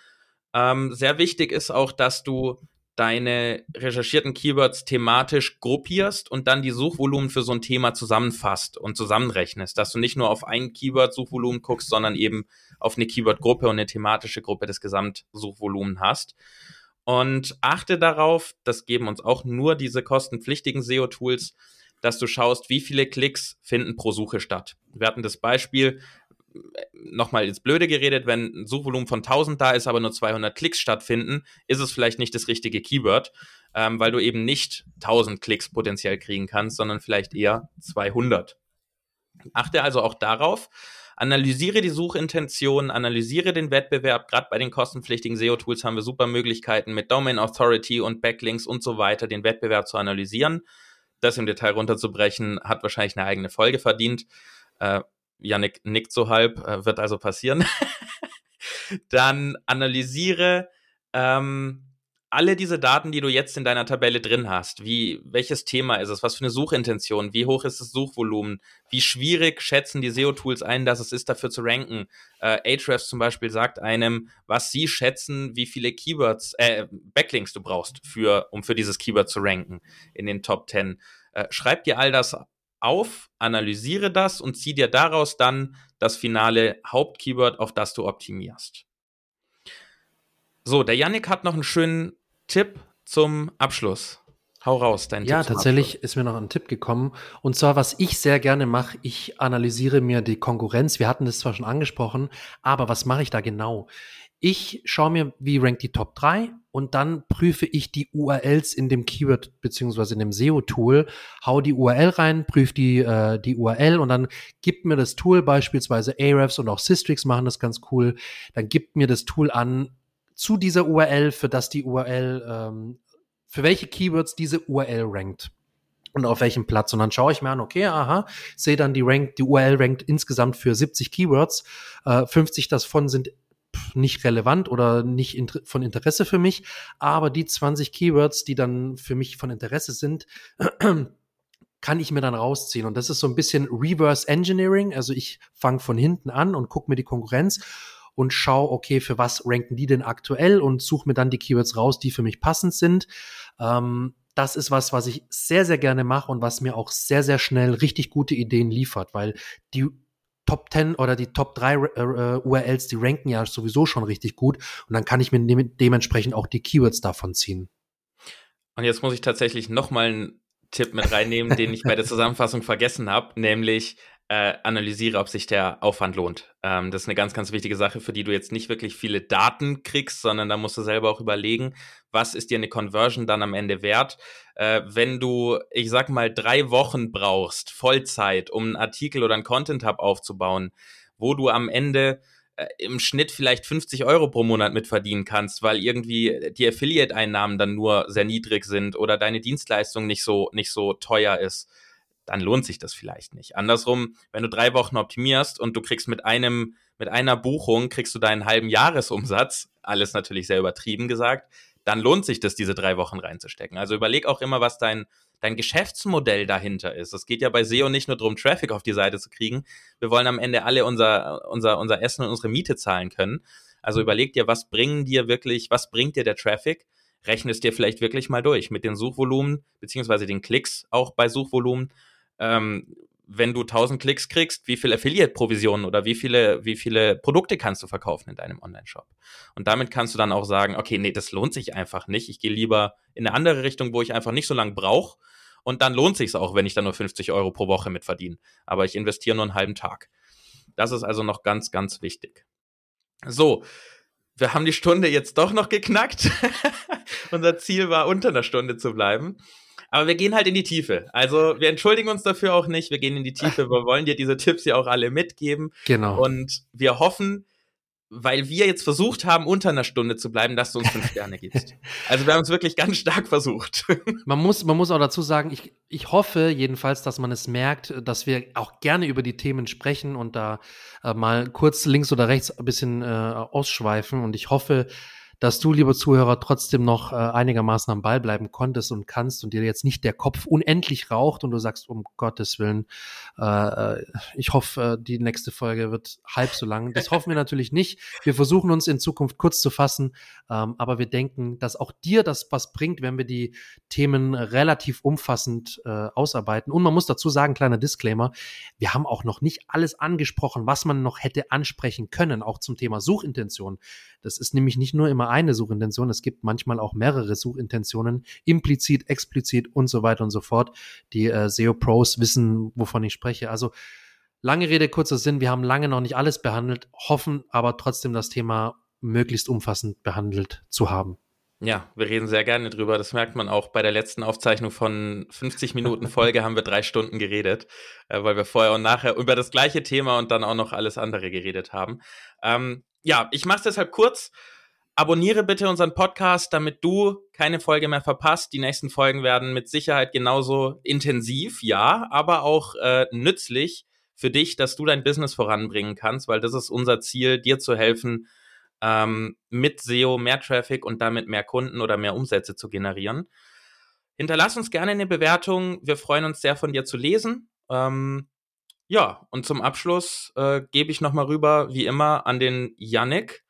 Ähm, sehr wichtig ist auch, dass du deine recherchierten Keywords thematisch gruppierst und dann die Suchvolumen für so ein Thema zusammenfasst und zusammenrechnest, dass du nicht nur auf ein Keyword-Suchvolumen guckst, sondern eben auf eine Keyword-Gruppe und eine thematische Gruppe des Gesamtsuchvolumen hast. Und achte darauf, das geben uns auch nur diese kostenpflichtigen SEO-Tools, dass du schaust, wie viele Klicks finden pro Suche statt. Wir hatten das Beispiel, nochmal ins Blöde geredet, wenn ein Suchvolumen von 1000 da ist, aber nur 200 Klicks stattfinden, ist es vielleicht nicht das richtige Keyword, ähm, weil du eben nicht 1000 Klicks potenziell kriegen kannst, sondern vielleicht eher 200. Achte also auch darauf, analysiere die Suchintention, analysiere den Wettbewerb. Gerade bei den kostenpflichtigen SEO-Tools haben wir super Möglichkeiten mit Domain Authority und Backlinks und so weiter, den Wettbewerb zu analysieren. Das im Detail runterzubrechen, hat wahrscheinlich eine eigene Folge verdient. Äh, Yannick nickt so halb, äh, wird also passieren. Dann analysiere ähm, alle diese Daten, die du jetzt in deiner Tabelle drin hast. Wie, welches Thema ist es? Was für eine Suchintention? Wie hoch ist das Suchvolumen? Wie schwierig schätzen die SEO-Tools ein, dass es ist, dafür zu ranken? Äh, Ahrefs zum Beispiel sagt einem, was sie schätzen, wie viele Keywords, äh, Backlinks du brauchst, für, um für dieses Keyword zu ranken in den Top 10. Äh, schreib dir all das auf, analysiere das und zieh dir daraus dann das finale Hauptkeyword, auf das du optimierst. So, der Yannick hat noch einen schönen Tipp zum Abschluss. Hau raus, dein Ja, Tipp tatsächlich Abschluss. ist mir noch ein Tipp gekommen. Und zwar, was ich sehr gerne mache, ich analysiere mir die Konkurrenz. Wir hatten das zwar schon angesprochen, aber was mache ich da genau? Ich schaue mir, wie rankt die Top 3 und dann prüfe ich die URLs in dem Keyword beziehungsweise in dem SEO-Tool, hau die URL rein, prüfe die, äh, die URL und dann gibt mir das Tool, beispielsweise Ahrefs und auch Systrix machen das ganz cool, dann gibt mir das Tool an zu dieser URL, für das die URL, ähm, für welche Keywords diese URL rankt und auf welchem Platz. Und dann schaue ich mir an, okay, aha, sehe dann die Rank, die URL rankt insgesamt für 70 Keywords, äh, 50 davon sind nicht relevant oder nicht inter von Interesse für mich, aber die 20 Keywords, die dann für mich von Interesse sind, kann ich mir dann rausziehen. Und das ist so ein bisschen Reverse Engineering. Also ich fange von hinten an und gucke mir die Konkurrenz und schaue, okay, für was ranken die denn aktuell und suche mir dann die Keywords raus, die für mich passend sind. Ähm, das ist was, was ich sehr, sehr gerne mache und was mir auch sehr, sehr schnell richtig gute Ideen liefert, weil die Top 10 oder die Top 3 äh, URLs, die ranken ja sowieso schon richtig gut und dann kann ich mir de dementsprechend auch die Keywords davon ziehen. Und jetzt muss ich tatsächlich noch mal einen Tipp mit reinnehmen, den ich bei der Zusammenfassung vergessen habe, nämlich äh, analysiere, ob sich der Aufwand lohnt. Ähm, das ist eine ganz, ganz wichtige Sache, für die du jetzt nicht wirklich viele Daten kriegst, sondern da musst du selber auch überlegen, was ist dir eine Conversion dann am Ende wert. Äh, wenn du, ich sag mal, drei Wochen brauchst, Vollzeit, um einen Artikel oder einen Content-Hub aufzubauen, wo du am Ende äh, im Schnitt vielleicht 50 Euro pro Monat mitverdienen kannst, weil irgendwie die Affiliate-Einnahmen dann nur sehr niedrig sind oder deine Dienstleistung nicht so, nicht so teuer ist dann lohnt sich das vielleicht nicht. Andersrum, wenn du drei Wochen optimierst und du kriegst mit einem, mit einer Buchung kriegst du deinen halben Jahresumsatz, alles natürlich sehr übertrieben gesagt, dann lohnt sich das, diese drei Wochen reinzustecken. Also überleg auch immer, was dein, dein Geschäftsmodell dahinter ist. Es geht ja bei SEO nicht nur darum, Traffic auf die Seite zu kriegen. Wir wollen am Ende alle unser, unser, unser Essen und unsere Miete zahlen können. Also überleg dir, was bringen dir wirklich, was bringt dir der Traffic? Rechne es dir vielleicht wirklich mal durch mit den Suchvolumen, beziehungsweise den Klicks auch bei Suchvolumen ähm, wenn du 1000 Klicks kriegst, wie viel Affiliate-Provisionen oder wie viele, wie viele Produkte kannst du verkaufen in deinem Online-Shop? Und damit kannst du dann auch sagen, okay, nee, das lohnt sich einfach nicht. Ich gehe lieber in eine andere Richtung, wo ich einfach nicht so lange brauche. Und dann lohnt sich auch, wenn ich dann nur 50 Euro pro Woche mit verdiene. Aber ich investiere nur einen halben Tag. Das ist also noch ganz, ganz wichtig. So, wir haben die Stunde jetzt doch noch geknackt. Unser Ziel war, unter einer Stunde zu bleiben. Aber wir gehen halt in die Tiefe. Also wir entschuldigen uns dafür auch nicht. Wir gehen in die Tiefe. Wir wollen dir diese Tipps ja auch alle mitgeben. Genau. Und wir hoffen, weil wir jetzt versucht haben, unter einer Stunde zu bleiben, dass du uns fünf Sterne gibst. Also wir haben es wirklich ganz stark versucht. Man muss, man muss auch dazu sagen, ich, ich hoffe jedenfalls, dass man es merkt, dass wir auch gerne über die Themen sprechen und da äh, mal kurz links oder rechts ein bisschen äh, ausschweifen. Und ich hoffe, dass du, lieber Zuhörer, trotzdem noch äh, einigermaßen am Ball bleiben konntest und kannst und dir jetzt nicht der Kopf unendlich raucht und du sagst, um Gottes Willen, äh, äh ich hoffe, die nächste Folge wird halb so lang. Das hoffen wir natürlich nicht. Wir versuchen uns in Zukunft kurz zu fassen, ähm, aber wir denken, dass auch dir das was bringt, wenn wir die Themen relativ umfassend äh, ausarbeiten. Und man muss dazu sagen, kleiner Disclaimer, wir haben auch noch nicht alles angesprochen, was man noch hätte ansprechen können, auch zum Thema Suchintention. Das ist nämlich nicht nur immer eine Suchintention, es gibt manchmal auch mehrere Suchintentionen, implizit, explizit und so weiter und so fort. Die äh, SEO-Pros wissen, wovon ich spreche. Also lange Rede, kurzer Sinn, wir haben lange noch nicht alles behandelt, hoffen aber trotzdem das Thema möglichst umfassend behandelt zu haben. Ja, wir reden sehr gerne drüber. Das merkt man auch bei der letzten Aufzeichnung von 50 Minuten Folge haben wir drei Stunden geredet, äh, weil wir vorher und nachher über das gleiche Thema und dann auch noch alles andere geredet haben. Ähm, ja, ich mache es deshalb kurz. Abonniere bitte unseren Podcast, damit du keine Folge mehr verpasst. Die nächsten Folgen werden mit Sicherheit genauso intensiv, ja, aber auch äh, nützlich für dich, dass du dein Business voranbringen kannst, weil das ist unser Ziel, dir zu helfen, ähm, mit SEO mehr Traffic und damit mehr Kunden oder mehr Umsätze zu generieren. Hinterlass uns gerne eine Bewertung. Wir freuen uns sehr von dir zu lesen. Ähm, ja, und zum Abschluss äh, gebe ich nochmal rüber, wie immer, an den Yannick.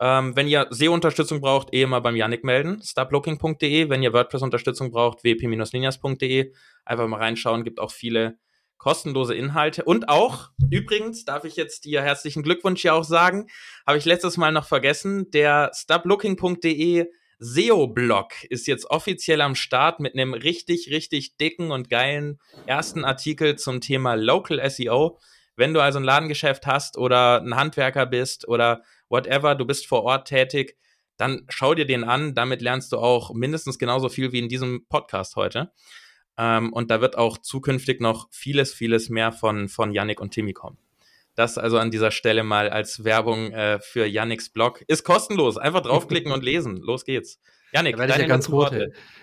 Ähm, wenn ihr SEO-Unterstützung braucht, eh immer beim Yannick melden, startlooking.de. Wenn ihr WordPress-Unterstützung braucht, wp-linias.de. Einfach mal reinschauen, gibt auch viele kostenlose Inhalte. Und auch, übrigens, darf ich jetzt dir herzlichen Glückwunsch ja auch sagen, habe ich letztes Mal noch vergessen, der stoplooking.de SEO-Blog ist jetzt offiziell am Start mit einem richtig, richtig dicken und geilen ersten Artikel zum Thema Local SEO. Wenn du also ein Ladengeschäft hast oder ein Handwerker bist oder whatever, du bist vor Ort tätig, dann schau dir den an. Damit lernst du auch mindestens genauso viel wie in diesem Podcast heute. Ähm, und da wird auch zukünftig noch vieles, vieles mehr von, von Yannick und Timmy kommen. Das also an dieser Stelle mal als Werbung äh, für Yannicks Blog. Ist kostenlos. Einfach draufklicken und lesen. Los geht's. Yannick, da ich ja ganz rot.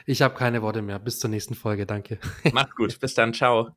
Ich habe keine Worte mehr. Bis zur nächsten Folge. Danke. Macht's gut. Bis dann. Ciao.